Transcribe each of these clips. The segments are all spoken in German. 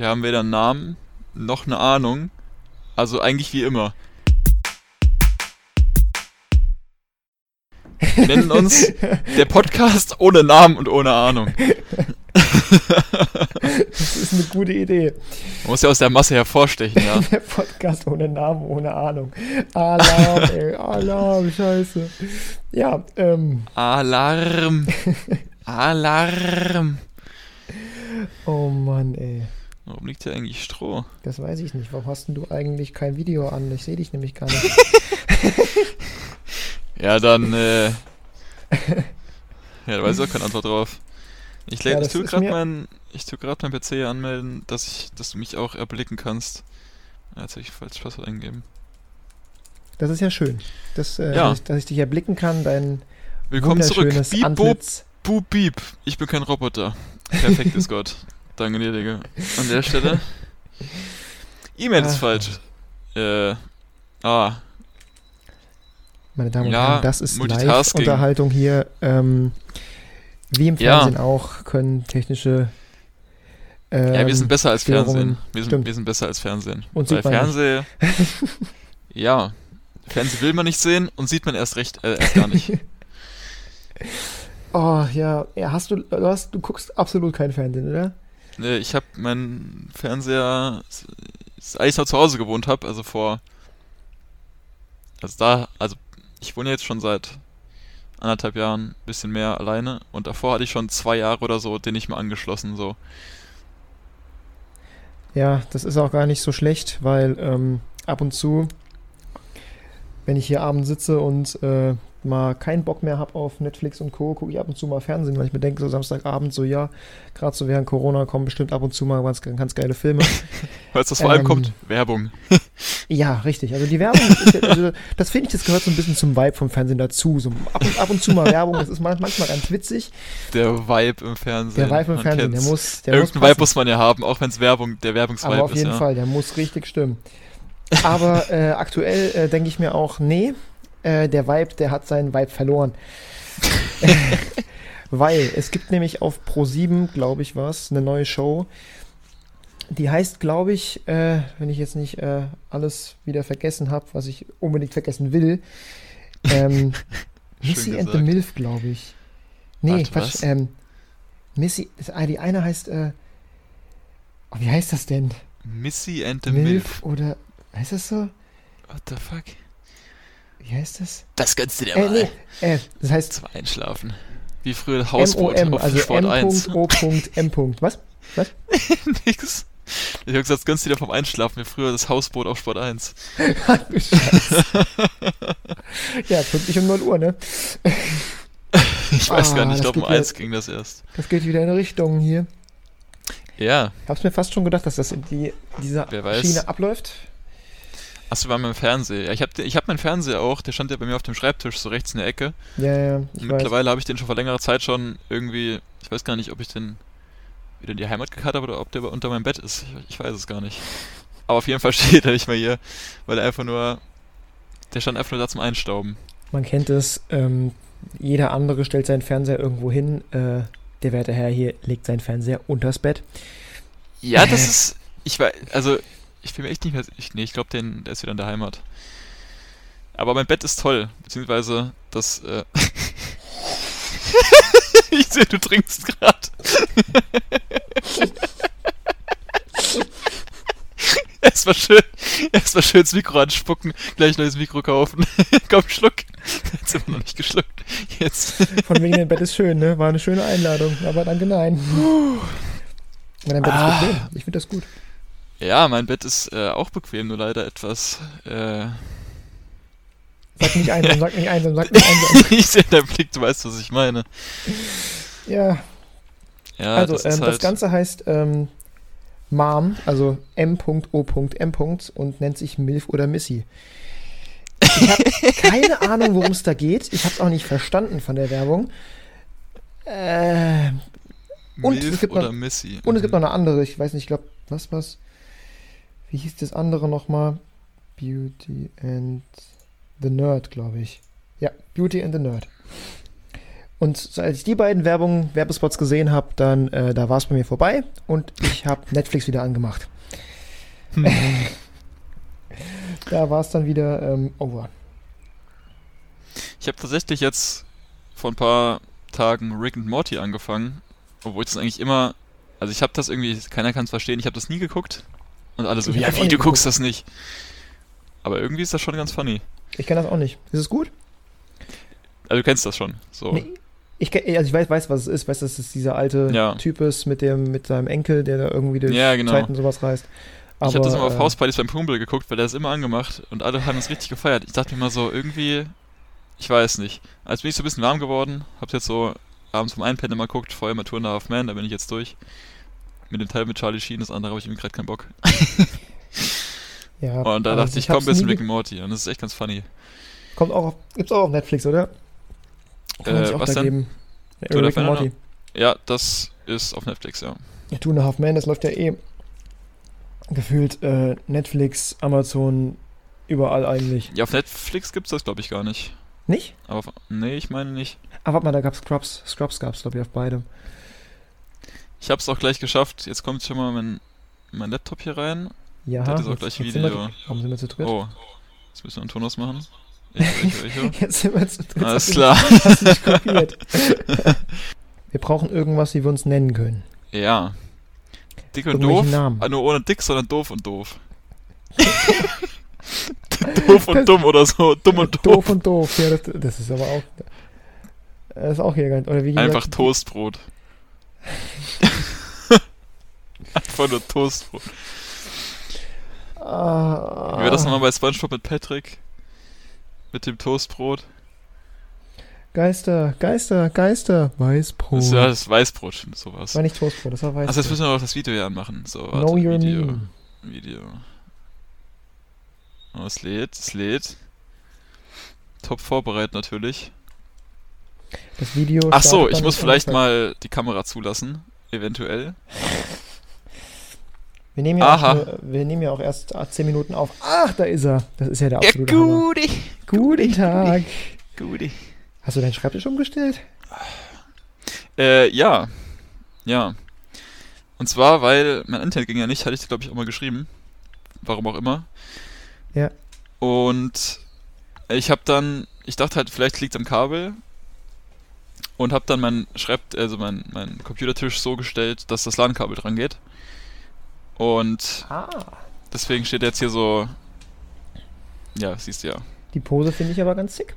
Wir haben weder einen Namen noch eine Ahnung. Also eigentlich wie immer. Wir nennen uns der Podcast ohne Namen und ohne Ahnung. Das ist eine gute Idee. Man muss ja aus der Masse hervorstechen, ja. Der Podcast ohne Namen, ohne Ahnung. Alarm, ey, Alarm, scheiße. Ja, ähm, Alarm. Alarm. oh Mann, ey. Warum liegt hier eigentlich Stroh? Das weiß ich nicht. Warum hast denn du eigentlich kein Video an? Ich sehe dich nämlich gar nicht. Ja, dann, äh. ja, da weiß ich auch keine Antwort drauf. Ich, Ja, ich tue gerade mein, ich tue gerade mein PC hier anmelden, dass ich, dass du mich auch erblicken kannst. Jetzt habe ich falsch Passwort eingegeben. Das ist ja schön. Das, äh, Ja. dass, ich, dass ich dich erblicken kann, dein Willkommen zurück. Beep, boop, boop, beep. Ich bin kein Roboter. Perfekt ist Gott. Danke dir, Digga. An der Stelle. E-Mail ist Ah. falsch. Äh. Ah, Meine Damen und Ja, Herren, das ist. Live-Unterhaltung hier. Ähm, wie im Ja. Fernsehen auch können technische. Ähm, ja, wir sind besser als Störungen. Fernsehen. Wir sind, wir sind besser als Fernsehen. Und Weil sieht man Fernseh. ja. Fernsehen will man nicht sehen und sieht man erst recht, äh, erst gar nicht. Oh ja, ja, hast du, du hast, du guckst absolut kein Fernsehen, oder? Nee, ich habe meinen Fernseher, als ich noch zu Hause gewohnt habe, also vor, also da, also ich wohne jetzt schon seit anderthalb Jahren bisschen mehr alleine und davor hatte ich schon zwei Jahre oder so den nicht mehr angeschlossen, so. Ja, das ist auch gar nicht so schlecht, weil ähm, ab und zu, wenn ich hier abends sitze und äh, mal keinen Bock mehr habe auf Netflix und Co., gucke ich ab und zu mal Fernsehen, weil ich mir denke, so Samstagabend, so ja, gerade so während Corona kommen bestimmt ab und zu mal ganz, ganz geile Filme. Weil es vor allem Ähm, kommt, Werbung. Ja, richtig. Also die Werbung, ist, also das finde ich, das gehört so ein bisschen zum Vibe vom Fernsehen dazu. So ab und, ab und zu mal Werbung, das ist man- manchmal ganz witzig. Der Vibe im Fernsehen. Der Vibe im Fernsehen, der kennt's. muss, der muss Irgendeinen Vibe passen. muss man ja haben, auch wenn es Werbung, der Aber Werbungsvibe auf ist, jeden ja. Fall, der muss richtig stimmen. Aber äh, aktuell äh, denke ich mir auch, nee, äh, der Vibe, der hat seinen Vibe verloren. Weil es gibt nämlich auf Pro7, glaube ich, was, eine neue Show. Die heißt, glaube ich, äh, wenn ich jetzt nicht äh, alles wieder vergessen habe, was ich unbedingt vergessen will, ähm, Missy and the gesagt. Milf, glaube ich. Nee, Warte, Quatsch. was? Ähm, Missy, ah, die eine heißt, äh, oh, wie heißt das denn? Missy and the Milf, Milf. oder heißt das so? What the fuck? Wie heißt das? Das gönnst du dir Äh, mal. nee, äh, das heißt Zum Einschlafen. Wie früher Hausboot auf also Sport 1. M.O.M. Was? Nix. Ich hab gesagt, das gönnst du dir vom Einschlafen, wie früher das Hausboot auf Sport 1. Ach du Scheiße. ja, pünktlich um 0 Uhr, ne? Ich weiß Ah, gar nicht, ich das glaube um geht 1 jetzt- ging das erst. Das geht wieder in Richtung hier. Ja. Hab's mir fast schon gedacht, dass das in die, diese Wer weiß. Schiene abläuft. Achso, waren beim Fernseher. Ich hab, den- ich hab meinen Fernseher auch, der stand ja bei mir auf dem Schreibtisch, so rechts in der Ecke. Ja, ja, Und mittlerweile habe ich den schon vor längerer Zeit schon irgendwie, ich weiß gar nicht, ob ich den wieder in die Heimat gekarrt habe oder ob der unter meinem Bett ist. Ich, ich weiß es gar nicht. Aber auf jeden Fall steht er nicht mehr hier, weil er einfach nur, der stand einfach nur da zum Einstauben. Man kennt es, ähm, jeder andere stellt seinen Fernseher irgendwo hin. Äh, der werte Herr hier legt seinen Fernseher unters Bett. Ja, das ist, ich weiß, also, ich bin mir echt nicht mehr, ich, nee, ich glaube, der ist wieder in der Heimat. Aber mein Bett ist toll, beziehungsweise das, äh, ich sehe, du trinkst gerade. Erstmal schön, erstmal schön ins Mikro anspucken, gleich neues Mikro kaufen. Komm, schluck. Jetzt sind wir noch nicht geschluckt. Jetzt. Von wegen dein Bett ist schön, ne? War eine schöne Einladung, aber danke, nein. Dein Bett Ah. ist bequem. Ich finde das gut. Ja, mein Bett ist äh, auch bequem, nur leider etwas, äh, Sag nicht einsam, sag nicht einsam, sag nicht einsam. ich sehe deinen Blick, du weißt, was ich meine. Ja, Ja, also das ähm, halt, das Ganze heißt ähm, Mom, also M.O.M. und nennt sich Milf oder Missy. Ich habe keine Ahnung, worum es da geht. Ich habe es auch nicht verstanden von der Werbung. Äh, und Milf es gibt oder noch- Missy. und es gibt Mhm. noch eine andere, ich weiß nicht, ich glaube, was, was? Wie hieß das andere nochmal? Beauty and the Nerd, glaube ich. Ja, Beauty and the Nerd. Und als ich die beiden Werbung, Werbespots gesehen habe, dann äh, da war es bei mir vorbei und ich habe Netflix wieder angemacht. Hm. Da war es dann wieder ähm, over. Ich habe tatsächlich jetzt vor ein paar Tagen Rick and Morty angefangen, obwohl ich das eigentlich immer, also ich habe das irgendwie, keiner kann es verstehen, ich habe das nie geguckt und alle so, Ich ja, wie, du guckst das nicht. Aber irgendwie ist das schon ganz funny. Ich kenne das auch nicht. Ist es gut? Also du kennst das schon, so. Nee. Ich, also ich weiß, weiß, was es ist. Weiß, dass es dieser alte Ja. Typ ist mit dem mit seinem Enkel, der da irgendwie durch Ja, genau. Zeit und sowas reist. ich habe das immer äh, auf Hauspartys beim Kumpel geguckt, weil der ist immer angemacht und alle haben es richtig gefeiert. Ich dachte mir mal so, irgendwie, ich weiß nicht. Als bin ich so ein bisschen warm geworden, hab's jetzt so abends vom Einpennen mal geguckt, vorher mal a Half Man, da bin ich jetzt durch. Mit dem Teil mit Charlie Sheen, das andere habe ich irgendwie gerade keinen Bock. Ja, Und da dachte ich, komm, hab's bisschen Rick and Morty und das ist echt ganz funny. Kommt auch auf, gibt's auch auf Netflix, oder? Kann Äh, auch was da denn? geben. Rick and Morty. Ja, das ist auf Netflix, ja. Ja, Two and a Half Man, das läuft ja eh gefühlt äh, Netflix, Amazon, überall eigentlich. Ja, auf Netflix gibt's das, glaube ich, gar nicht. Nicht? Aber auf, nee, ich meine nicht. Ah, warte mal, da gab's Scrubs. Scrubs gab's, glaube ich, auf beidem. Ich hab's auch gleich geschafft. Jetzt kommt schon mal mein, mein Laptop hier rein. Ja, Da hat es auch gleich jetzt sind wir- Video. Warum sind wir zu dritt? Oh, jetzt müssen wir einen Ton ausmachen. Ich, ich, ich. Jetzt sind wir zu dritt. Alles Hast du- klar. Hast du nicht kopiert. wir brauchen irgendwas, wie wir uns nennen können. Ja. Dick und doof. Namen. Ah, nur ohne dick, sondern doof und doof. doof und dumm oder so. Dumm und doof. Doof und doof. Ja, das, das ist aber auch. Das ist auch hier ganz. Oder wie Einfach Toastbrot. Einfach nur Toastbrot. Ah, Wie war das nochmal bei Spongebob mit Patrick? Mit dem Toastbrot? Geister, Geister, Geister. Weißbrot. Das ist ja das Weißbrot, stimmt, sowas. war nicht Toastbrot, das war Weißbrot. Also jetzt müssen wir noch das Video hier anmachen. So, warte, know your Video. meme. Video. Oh, es lädt, es lädt. Top vorbereitet natürlich. Das Video. Ach so, ich muss vielleicht mal die Kamera zulassen. Eventuell. Wir nehmen, ja Aha. auch nur, wir nehmen ja auch erst 10 Minuten auf. Ach, da ist er. Das ist ja der absolute Hammer. Guti. Guten Tag. Guti. Hast du deinen Schreibtisch umgestellt? Äh, ja. Ja. Und zwar, weil mein Internet ging ja nicht, hatte ich glaube ich auch mal geschrieben. Warum auch immer. Ja. Und ich habe dann, ich dachte halt, vielleicht liegt am Kabel. Und habe dann mein Schreib, also mein, mein Computertisch so gestellt, dass das LAN-Kabel dran geht. Und Ah. deswegen steht jetzt hier so. Ja, siehst du ja. Die Pose finde ich aber ganz sick.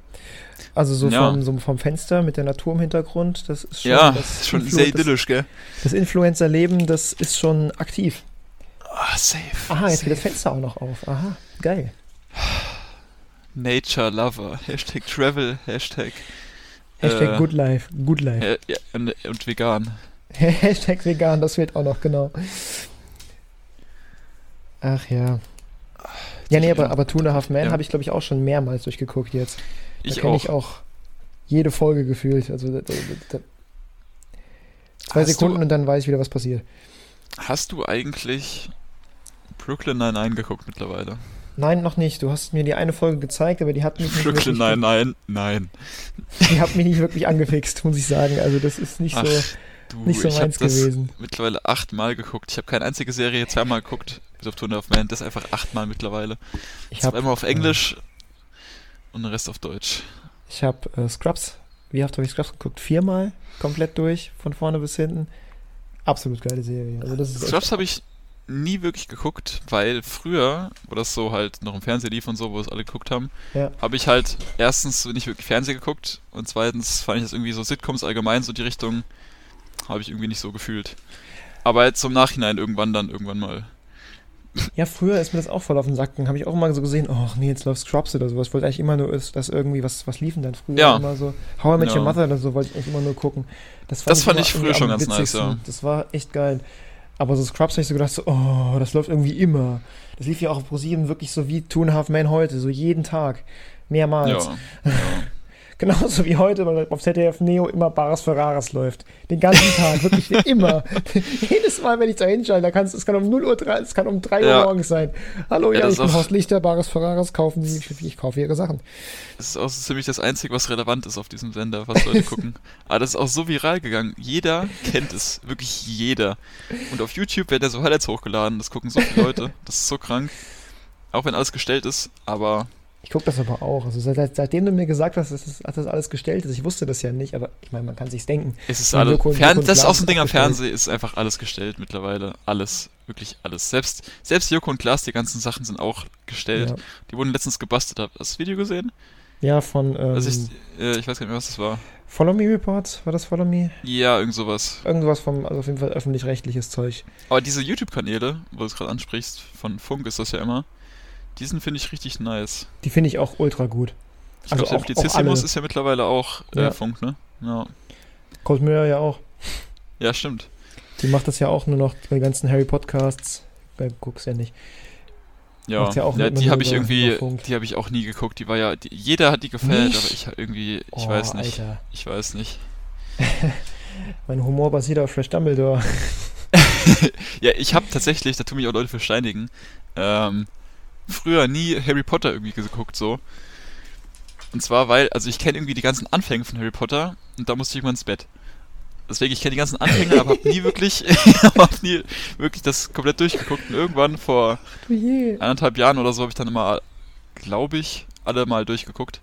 Also so, Ja. vom, so vom Fenster mit der Natur im Hintergrund, das ist schon, ja, das, ist schon Influ- sehr idyllisch, gell? das Influencer-Leben, das ist schon aktiv. Ah, safe. Aha, jetzt geht das safe. Fenster auch noch auf. Aha, geil. Nature Lover. Hashtag Travel. Hashtag. Hashtag Äh, Good Life, Good Life. äh, ja, und, und vegan. Hashtag vegan, das fehlt auch noch, genau. Ach ja. Ja, nee, aber, aber Two and a Half Man Ja. habe ich, glaube ich, auch schon mehrmals durchgeguckt jetzt. Da Ich kenne auch. ich auch jede Folge gefühlt. Also da, da, da, zwei Hast Sekunden du- und dann weiß ich wieder, was passiert. Hast du eigentlich Brooklyn Nine-Nine geguckt mittlerweile? Nein, noch nicht. Du hast mir die eine Folge gezeigt, aber die hat mich nicht, Brooklyn wirklich, Nine-Nine? Nein. die hat mich nicht wirklich angefixt, muss ich sagen. Also das ist nicht Ach, so, Du, nicht so ich meins das gewesen. mittlerweile achtmal geguckt. Ich habe keine einzige Serie zweimal geguckt, bis auf a Half Men. Das einfach achtmal mittlerweile. Ich habe Zweimal auf Englisch und den Rest auf Deutsch. Ich habe äh, Scrubs. Wie oft habe ich Scrubs geguckt? Viermal komplett durch, von vorne bis hinten. Absolut geile Serie. Also das ist Scrubs habe ich nie wirklich geguckt, weil früher, wo das so halt noch im Fernsehen lief und so, wo es alle geguckt haben, Ja. habe ich halt erstens nicht wirklich Fernsehen geguckt und zweitens fand ich das irgendwie so Sitcoms allgemein, so die Richtung, habe ich irgendwie nicht so gefühlt. Aber jetzt im Nachhinein irgendwann dann irgendwann mal. Ja, früher ist mir das auch voll auf den Sack gegangen. Habe ich auch immer so gesehen, oh nee, jetzt läuft Scrubs oder sowas. Ich wollte eigentlich immer nur, dass irgendwie, was, was liefen dann früher Ja. immer so. How I Met Your Ja. Mother oder so wollte ich eigentlich immer nur gucken. Das Das fand ich früher schon ganz nice, ja. Das war echt geil. Aber so Scrubs habe ich so gedacht, so, oh, das läuft irgendwie immer. Das lief ja auch auf ProSieben wirklich so wie Two and a Half Men heute, so jeden Tag. Mehrmals. Ja. Genauso wie heute weil auf ZDF Neo immer Bares Ferraris läuft. Den ganzen Tag, wirklich immer. Jedes Mal, wenn ich da hinschalte, da kann's, es kann um 0 Uhr, drei- es kann um 3 Uhr Ja. morgens sein. Hallo, Ja, ja, das ich bin ist auch- Horst Lichter, Bares Ferraris, kaufen Sie, ich, ich kaufe Ihre Sachen. Das ist auch so ziemlich das Einzige, was relevant ist auf diesem Sender, was Leute gucken. Aber das ist auch so viral gegangen. Jeder kennt es. Wirklich jeder. Und auf YouTube werden ja so Highlights hochgeladen. Das gucken so viele Leute. Das ist so krank. Auch wenn alles gestellt ist. Aber Ich gucke das aber auch. Also seit, seit- seitdem du mir gesagt hast, dass das, das alles gestellt ist, ich wusste das ja nicht, aber ich meine, man kann sich's denken. es ist alles. Und- Fern und das ist auch so ein Ding am. Fernsehen. Ist einfach alles gestellt mittlerweile. Alles. Wirklich alles. Selbst, selbst Joko und Klaas, die ganzen Sachen sind auch gestellt. Ja, Die wurden letztens gebastelt. Hast du das Video gesehen? ja von ähm, Also ich, äh, ich weiß gar nicht mehr, was das war. Follow Me Reports, war das Follow Me? Ja, irgend sowas. Irgendwas vom, also auf jeden Fall öffentlich-rechtliches Zeug. Aber diese YouTube-Kanäle, wo du es gerade ansprichst, von Funk ist das ja immer, die sind, finde ich, richtig nice. Die finde ich auch ultra gut. Ich Also glaube, auch- Simplicissimus ist ja mittlerweile auch äh, Ja. Funk, ne? Ja. Mirror ja auch. ja, stimmt. Die macht das ja auch nur noch bei ganzen Harry Podcasts. Äh, guck's ja nicht. Ja, ja ja die habe ich irgendwie, die habe ich auch nie geguckt. Die war ja, die, jeder hat die gefällt, aber ich irgendwie, ich Oh, weiß nicht. Alter. Ich weiß nicht. Mein Humor basiert auf Fresh Dumbledore. Ja, ich habe tatsächlich, da tun mich auch Leute für steinigen, ähm, früher nie Harry Potter irgendwie geguckt, so. Und zwar, weil, also ich kenne irgendwie die ganzen Anfänge von Harry Potter und da musste ich irgendwann ins Bett. Deswegen, ich kenne die ganzen Anfänge, aber habe nie wirklich, aber hab nie wirklich das komplett durchgeguckt. Und irgendwann vor anderthalb Jahren oder so habe ich dann immer, glaube ich, alle mal durchgeguckt.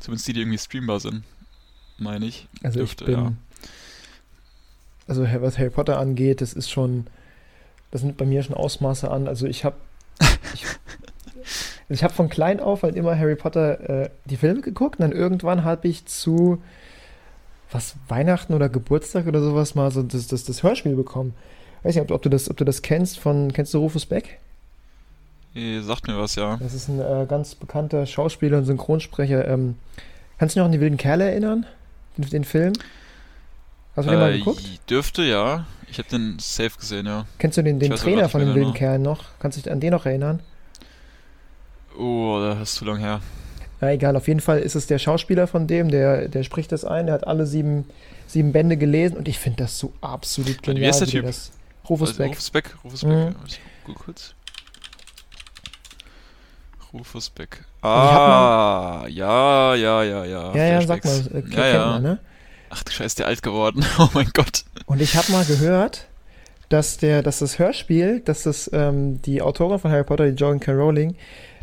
Zumindest die, die irgendwie streambar sind, meine ich. Also Dürfte, ich bin. ja. Also was Harry Potter angeht, das ist schon. Das nimmt bei mir schon Ausmaße an. Also ich habe. Ich, ich habe von klein auf halt immer Harry Potter äh, die Filme geguckt und dann irgendwann habe ich zu was Weihnachten oder Geburtstag oder sowas mal so das, das, das Hörspiel bekommen. Weiß nicht, ob, ob, du das, ob du das kennst von, kennst du Rufus Beck? Eh, Sagt mir was, ja. Das ist ein äh, ganz bekannter Schauspieler und Synchronsprecher. Ähm, kannst du dich noch an die wilden Kerle erinnern? Den, den Film? Hast du den mal Äh, geguckt? Dürfte, ja. Ich habe den safe gesehen, ja. Kennst du den, den Trainer von mehr wilden genau. Kerlen noch? Kannst du dich an den noch erinnern? Oh, das ist zu lang her. Na egal, auf jeden Fall ist es der Schauspieler von dem, der, der spricht das ein, der hat alle sieben, sieben Bände gelesen und ich finde das so absolut Warte, wie genial. heißt der Typ? Das, Rufus Also, Beck. Rufus Beck. Rufus Mhm. Beck. Ich guck kurz. Rufus Beck. Also Ah, ja, ja, ja, ja. Ja, ja, sag mal, äh, kennt ja, ja. man, ne? Ach du Scheiße, ist der alt geworden. Oh mein Gott. Und ich habe mal gehört, dass, der, dass das Hörspiel, dass das ähm, die Autorin von Harry Potter, die Joan K. Rowling,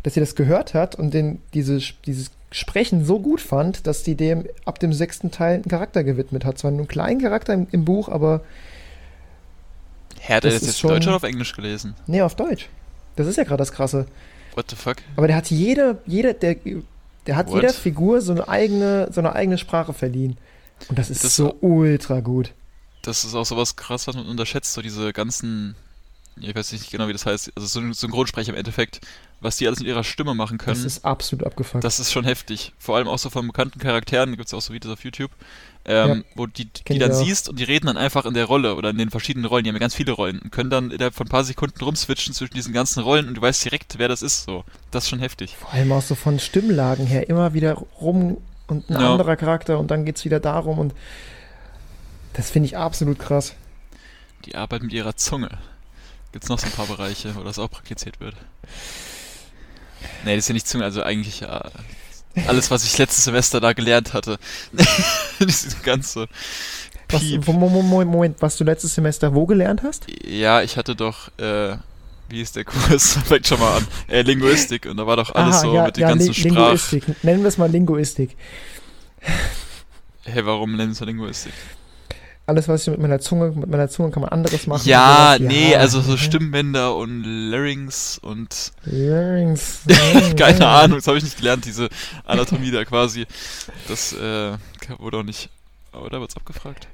dass sie das gehört hat und den, diese, dieses Sprechen so gut fand, dass die dem ab dem sechsten Teil einen Charakter gewidmet hat. Zwar nur einen kleinen Charakter im, im Buch, aber Hä, hat er Das das jetzt schon- Deutsch oder auf Englisch gelesen? nee, auf Deutsch. Das ist ja gerade das Krasse. What the fuck? Aber der hat jede, jede, der, der hat What? jeder Figur so eine eigene, so eine eigene Sprache verliehen. Und das ist Das- so ultra gut. Das ist auch sowas krass, was man unterschätzt, so diese ganzen, ich weiß nicht genau, wie das heißt, also Syn- Synchronsprecher im Endeffekt, was die alles mit ihrer Stimme machen können. Das ist absolut abgefuckt. Das ist schon heftig. Vor allem auch so von bekannten Charakteren, gibt es auch so Videos auf YouTube, ähm, wo die, die dann siehst und die reden dann einfach in der Rolle oder in den verschiedenen Rollen. Die haben ja ganz viele Rollen und können dann innerhalb von ein paar Sekunden rumswitchen zwischen diesen ganzen Rollen und du weißt direkt, wer das ist. So, das ist schon heftig. Vor allem auch so von Stimmlagen her immer wieder rum und ein Ja. anderer Charakter und dann geht's wieder darum und das finde ich absolut krass. Die Arbeit mit ihrer Zunge. Gibt es noch so ein paar Bereiche, wo das auch praktiziert wird? Nee, das ist ja nicht Zunge, also eigentlich ja, alles, was ich letztes Semester da gelernt hatte. Dieses ganze Was, Moment, was du letztes Semester wo gelernt hast? Ja, ich hatte doch, äh, wie ist der Kurs? Fängt schon mal an. Äh, Linguistik und da war doch alles Aha, so ja, mit den ja, ganzen Li- Sprachen. Linguistik. Nennen wir es mal Linguistik. Hey, warum nennen sie Linguistik? Alles, was ich mit meiner Zunge, mit meiner Zunge kann man anderes machen. Ja, sowas. nee, also so. Stimmbänder und Larynx und Larynx. keine Ahnung, das habe ich nicht gelernt, diese Anatomie da quasi. Das äh, wurde auch nicht, oder? Wird's abgefragt?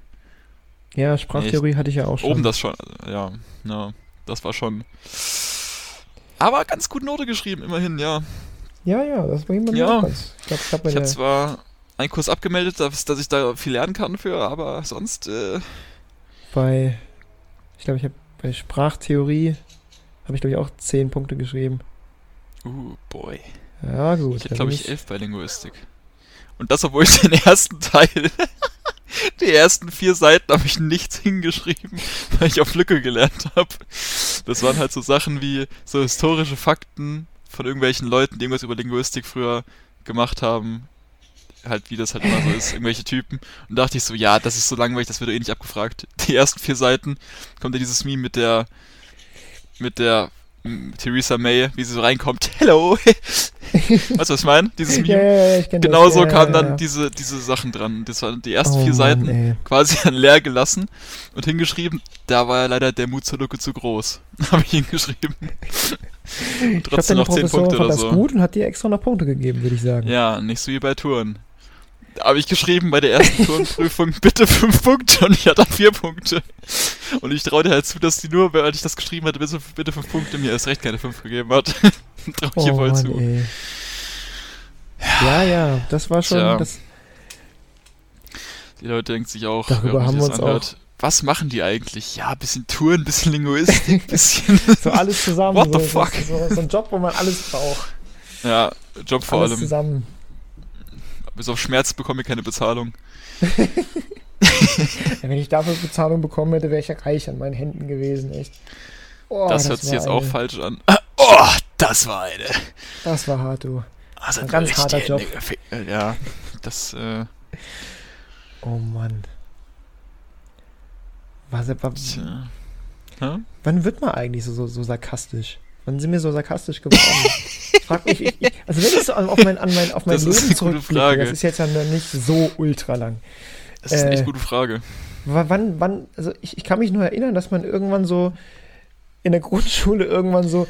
Ja, Sprachtheorie hatte ich ja auch schon. Oben das schon, ja, ja, das war schon. Aber ganz gut Note geschrieben, immerhin, ja. Ja, ja, das war immer Ja. ganz. Ich ich habe der, zwar einen Kurs abgemeldet, dass, dass ich da viel lernen kann für, aber sonst, äh, bei, ich glaube, ich habe bei Sprachtheorie habe ich glaube ich auch 10 Punkte geschrieben. uh, boy. Ja, gut. Ich glaube ich, elf bei Linguistik. Und das, obwohl ich den ersten Teil, die ersten vier Seiten habe ich nichts hingeschrieben, weil ich auf Lücke gelernt habe. Das waren halt so Sachen wie so historische Fakten von irgendwelchen Leuten, die irgendwas über Linguistik früher gemacht haben. Halt, wie das halt immer so ist, irgendwelche Typen. Und da dachte ich so, ja, das ist so langweilig, das wird eh nicht abgefragt. Die ersten vier Seiten kommt ja dieses Meme mit der, mit der Theresa May, wie sie so reinkommt, hello. weißt du, was ich meine? Dieses Meme. Ja, ja, ich genau so Ja, kamen dann diese, diese Sachen dran. Das waren die ersten Oh vier Mann, Seiten ey. quasi dann leer gelassen und hingeschrieben. Da war ja leider der Mut zur Lücke zu groß. Habe ich hingeschrieben. und Ich trotzdem deine noch zehn Professorin Punkte fand oder das so. gut und hat dir extra noch Punkte gegeben, würde ich sagen. Ja, nicht so wie bei Touren. Habe ich geschrieben bei der ersten Turnprüfung bitte fünf Punkte und ich hatte vier Punkte. Und ich traue dir halt zu, dass die nur, weil ich das geschrieben hatte, bitte, fünf Punkte mir erst recht keine fünf gegeben hat. traue ich Oh ihr voll Mann, zu. ey. Ja, ja, das war schon. Tja. Das, Die Leute denken sich auch, Darüber haben wir uns anhört, was machen die eigentlich? Ja, bisschen Touren, bisschen Linguistik, bisschen. so alles zusammen. What the so, fuck? So, so ein Job, wo man alles braucht. ja, Job vor alles allem. zusammen. Bis auf Schmerz bekomme ich keine Bezahlung. Wenn ich dafür Bezahlung bekommen hätte, wäre ich ja reich an meinen Händen gewesen, echt. Oh, das, hört sich jetzt auch eine- falsch an. Oh, das war eine. Das war hart, du. Also Ein ganz harter Job. Gefickt. Ja, das, äh, Oh Mann. Was, was, wann wird man eigentlich so, so, so sarkastisch? Wann sind wir so sarkastisch geworden? ich frag mich, ich, ich, also wenn ich so auf mein, an mein, auf mein Das ist Leben eine zurückblicke, das ist jetzt ja noch nicht so ultra lang. Das ist eine Äh, echt gute Frage. Wann, wann, also ich, ich kann mich nur erinnern, dass man irgendwann so in der Grundschule irgendwann so,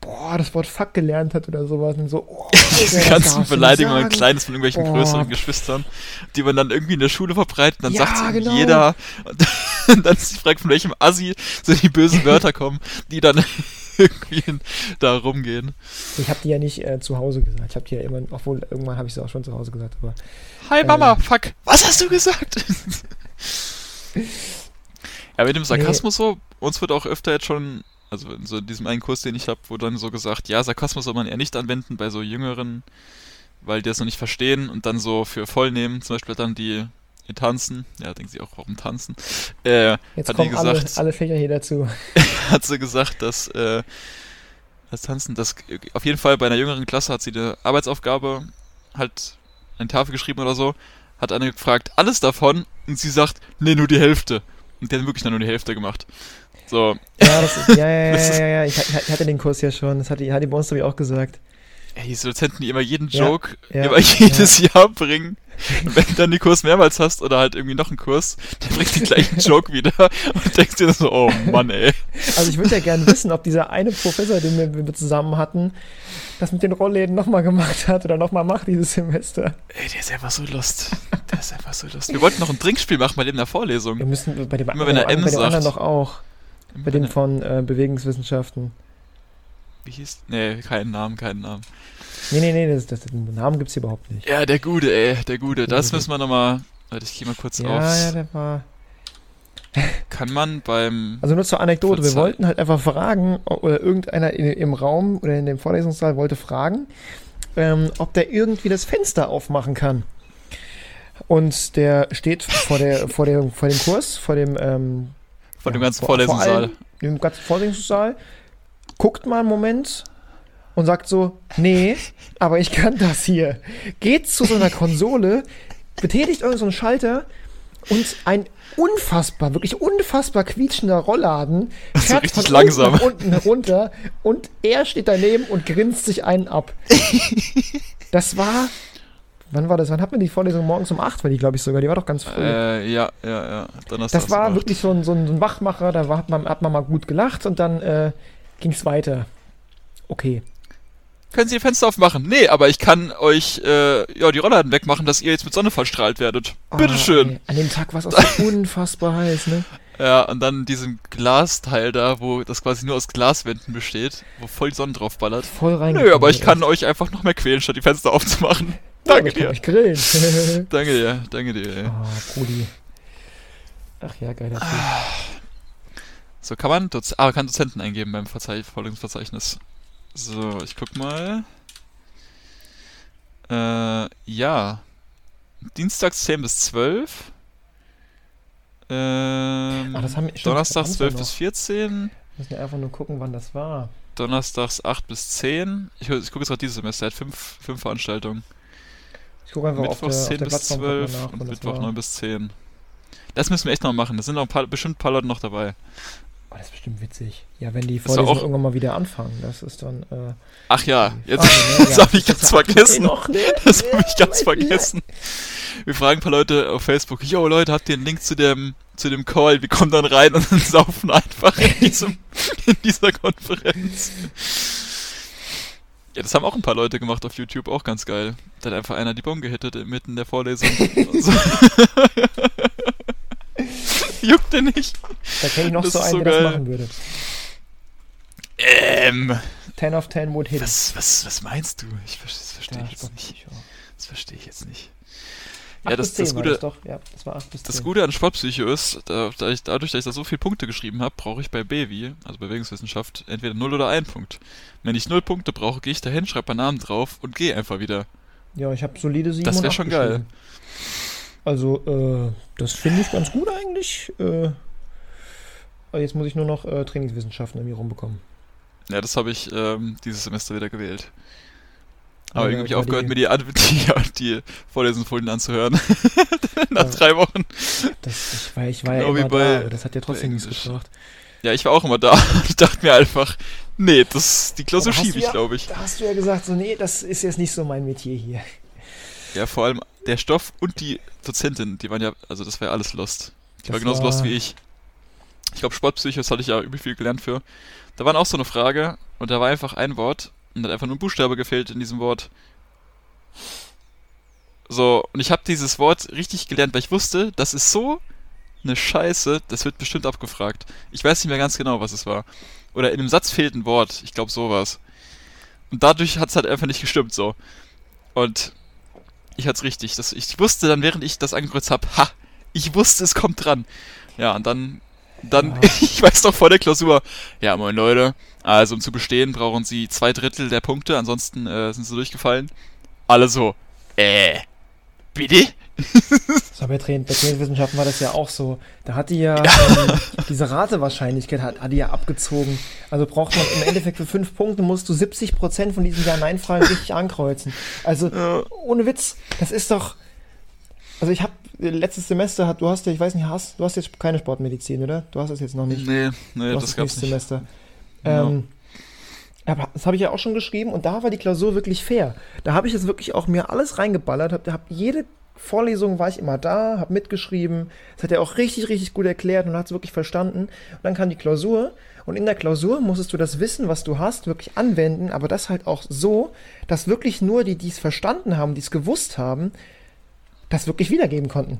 boah, das Wort Fuck gelernt hat oder sowas und so, oh, Diese ganzen Beleidigungen an Kleines von irgendwelchen Boah. größeren Geschwistern, die man dann irgendwie in der Schule verbreitet, dann Ja, sagt genau. jeder. Und dann ist die Frage, von welchem Assi so die bösen Wörter kommen, die dann irgendwie da rumgehen. Ich habe die ja nicht äh, zu Hause gesagt. Ich habe die ja immer, obwohl irgendwann habe ich sie auch schon zu Hause gesagt, aber Hi Ähm. Mama, fuck, was hast du gesagt? ja, mit dem Sarkasmus so, uns wird auch öfter jetzt schon, also in so diesem einen Kurs, den ich habe, wurde dann so gesagt, ja, Sarkasmus soll man eher nicht anwenden bei so Jüngeren, weil die das noch nicht verstehen und dann so für voll nehmen, zum Beispiel dann die, die tanzen, ja, denken sie auch, warum tanzen, äh, jetzt Hat die kommen alle, gesagt- alle Fächer hier dazu. hat sie gesagt, dass äh, das Tanzen, das auf jeden Fall bei einer jüngeren Klasse hat sie eine Arbeitsaufgabe halt eine Tafel geschrieben oder so, hat eine gefragt, alles davon und sie sagt, nee, nur die Hälfte. Und der hat wirklich dann nur die Hälfte gemacht. So, Ja, das ist, ja, ja, ja, ja, ja, ich, ich, hatte den Kurs ja schon. Das hat die, hat die ich, auch gesagt. ey, diese Dozenten, die immer jeden Ja, Joke ja, immer jedes Jahr bringen. Und wenn du dann den Kurs mehrmals hast oder halt irgendwie noch einen Kurs, der bringt den gleichen Joke wieder und denkst dir so, oh Mann, ey. Also ich würde ja gerne wissen, ob dieser eine Professor, den wir, wir zusammen hatten, das mit den Rollläden nochmal gemacht hat oder nochmal macht dieses Semester. Ey, der ist einfach so lust. Der ist einfach so lust. Wir wollten noch ein Trinkspiel machen bei dem in der Vorlesung. Wir müssen bei dem, Immer bei wenn dem, er M bei dem anderen noch auch. Bei dem von äh, Bewegungswissenschaften. Wie hieß? Nee, keinen Namen, keinen Namen. Nee, nee, nee, das, das, den Namen gibt's hier überhaupt nicht. Ja, der Gute, ey, der Gute. Das müssen wir nochmal. Warte, ich geh mal kurz Ja, aufs. ja, der war. Kann man beim. Also nur zur Anekdote, wir Verzeih- wollten halt einfach fragen, oder irgendeiner in, im Raum oder in dem Vorlesungssaal wollte fragen, ähm, ob der irgendwie das Fenster aufmachen kann. Und der steht vor, der, vor, der, vor dem Kurs, vor dem, ähm, von dem ganzen vor- vor Vorlesungssaal. allem Im ganzen Vorlesungssaal, guckt mal einen Moment und sagt so, nee, aber ich kann das hier. Geht zu so einer Konsole, betätigt irgendeinen so einen Schalter und ein unfassbar, wirklich unfassbar quietschender Rollladen fährt richtig von langsam. unten unten herunter und er steht daneben und grinst sich einen ab. Das war, wann war das? Wann hat man die Vorlesung morgens um 8? War die, glaube ich, sogar. Die war doch ganz früh. Äh, ja, ja, ja. Donnerstag. Das war wirklich so ein, so ein, so ein Wachmacher, da war, hat, man, hat man mal gut gelacht und dann äh, ging es weiter. Okay. Können Sie die Fenster aufmachen? Nee, aber ich kann euch äh, ja, die Rollladen wegmachen, dass ihr jetzt mit Sonne verstrahlt werdet. Ah, Bitteschön. ey, An dem Tag war es auch so unfassbar heiß, ne? Ja, und dann diesen Glasteil da, wo das quasi nur aus Glaswänden besteht, wo voll die Sonne drauf ballert. Voll rein. Nö, aber ich kann euch einfach noch mehr quälen, statt die Fenster aufzumachen. Danke ich kann dir. mich grillen. Danke dir, danke dir, ey. Ah, Brudi. Ach ja, geiler Typ. So, kann man, Doz ah, kann Dozenten eingeben beim Verzeich Vorlesungsverzeichnis. So, ich guck mal. Äh, ja. Dienstags 10 bis 12. Ähm, Ach, das haben wir- stimmt, Donnerstags das haben wir 12 bis noch. 14. Müssen wir einfach nur gucken, wann das war. Donnerstags 8 bis 10. Ich, ich gucke jetzt gerade dieses Semester, er hat fünf, fünf Veranstaltungen. Ich gucke einfach auf der, Mittwochs auf 10 der bis Plattform guck mal 12 nach, und Mittwoch war. 9 bis 10. Das müssen wir echt noch machen. Da sind noch ein paar, bestimmt ein paar Leute noch dabei. Oh, das ist bestimmt witzig. Ja, wenn die Vorlesungen irgendwann mal wieder anfangen, das ist dann. Äh, Ach ja, die jetzt ne? das Ja, habe ich ganz vergessen. Noch nicht. Das habe ich ganz vergessen. Wir fragen ein paar Leute auf Facebook, yo Leute, habt ihr einen Link zu dem, zu dem Call? Wir kommen dann rein und dann saufen einfach in, diesem, in dieser Konferenz. Ja, das haben auch ein paar Leute gemacht auf YouTube, auch ganz geil. Da hat einfach einer die Bombe gehittet mitten der Vorlesung. Juckt der nicht. Da kenne ich noch Das so einen, so der das geil. machen würde. Ähm, 10 of 10 would hit. was, was, was meinst du? Ich das verstehe Ja, ich jetzt nicht. Das verstehe ich jetzt nicht. 8 Ja, das, bis 10 das war Gute, das doch. Ja, das war 8 bis 10. Das Gute an Sportpsycho ist, da, da ich, dadurch, dass ich da so viele Punkte geschrieben habe, brauche ich bei BEWI, also Bewegungswissenschaft, entweder 0 oder 1 Punkt. Wenn ich 0 Punkte brauche, gehe ich dahin, schreibe meinen Namen drauf und gehe einfach wieder. Ja, ich habe solide 7 Das und wär 8 schon geil. Also, äh, das finde ich ganz gut eigentlich. Äh, aber jetzt muss ich nur noch äh, Trainingswissenschaften irgendwie rumbekommen. Ja, das habe ich ähm, dieses Semester wieder gewählt. Aber Ja, irgendwie bei aufgehört, die- mir die, An- die, die Vorlesungsfolien anzuhören. Nach Ja. drei Wochen. Das, ich war, ich war ja Genau wie immer bei- da, das hat ja trotzdem nichts gebracht. Ja, ich war auch immer da und dachte mir einfach, nee, das, die Klausur schiebe ich, ja- glaube ich. Da hast du ja gesagt, so, nee, das ist jetzt nicht so mein Metier hier. Ja, vor allem der Stoff und die Dozentin, die waren ja, also das war ja alles lost. Die war Das genauso war- lost wie ich. Ich glaube, Sportpsychos hatte ich ja übel viel gelernt für. Da war auch so eine Frage und da war einfach ein Wort und da hat einfach nur ein Buchstabe gefehlt in diesem Wort. So, und ich habe dieses Wort richtig gelernt, weil ich wusste, das ist so eine Scheiße, das wird bestimmt abgefragt. Ich weiß nicht mehr ganz genau, was es war. Oder in dem Satz fehlt ein Wort, ich glaube sowas. Und dadurch hat es halt einfach nicht gestimmt so. Und ich hatte es richtig. Das, ich wusste dann, während ich das angekreuzt habe, ha, ich wusste, es kommt dran. Ja, und dann, dann, Ja. ich weiß doch vor der Klausur, ja, moin Leute, also um zu bestehen, brauchen sie zwei Drittel der Punkte, ansonsten äh, sind sie durchgefallen. Alle so, äh, bitte? So, bei, Train bei Trainingswissenschaften war das ja auch so. Da hat die ja, ähm, diese Ratewahrscheinlichkeit hat, hat die ja abgezogen. Also braucht man im Endeffekt für fünf Punkte musst du 70% von diesen Ja-Nein-Fragen richtig ankreuzen. Also Ja. ohne Witz, das ist doch. Also ich habe letztes Semester hat, du hast ja, ich weiß nicht, hast, du hast jetzt keine Sportmedizin, oder? Du hast es jetzt noch nicht. Nee, nee, das das gab's nicht. Semester. Ja. Ähm, aber das habe ich ja auch schon geschrieben und da war die Klausur wirklich fair. Da habe ich jetzt wirklich auch mir alles reingeballert, habe hab jede Vorlesung war ich immer da, habe mitgeschrieben. Das hat er auch richtig, richtig gut erklärt und hat es wirklich verstanden. Und dann kam die Klausur und in der Klausur musstest du das Wissen, was du hast, wirklich anwenden, aber das halt auch so, dass wirklich nur die, die es verstanden haben, die es gewusst haben, das wirklich wiedergeben konnten.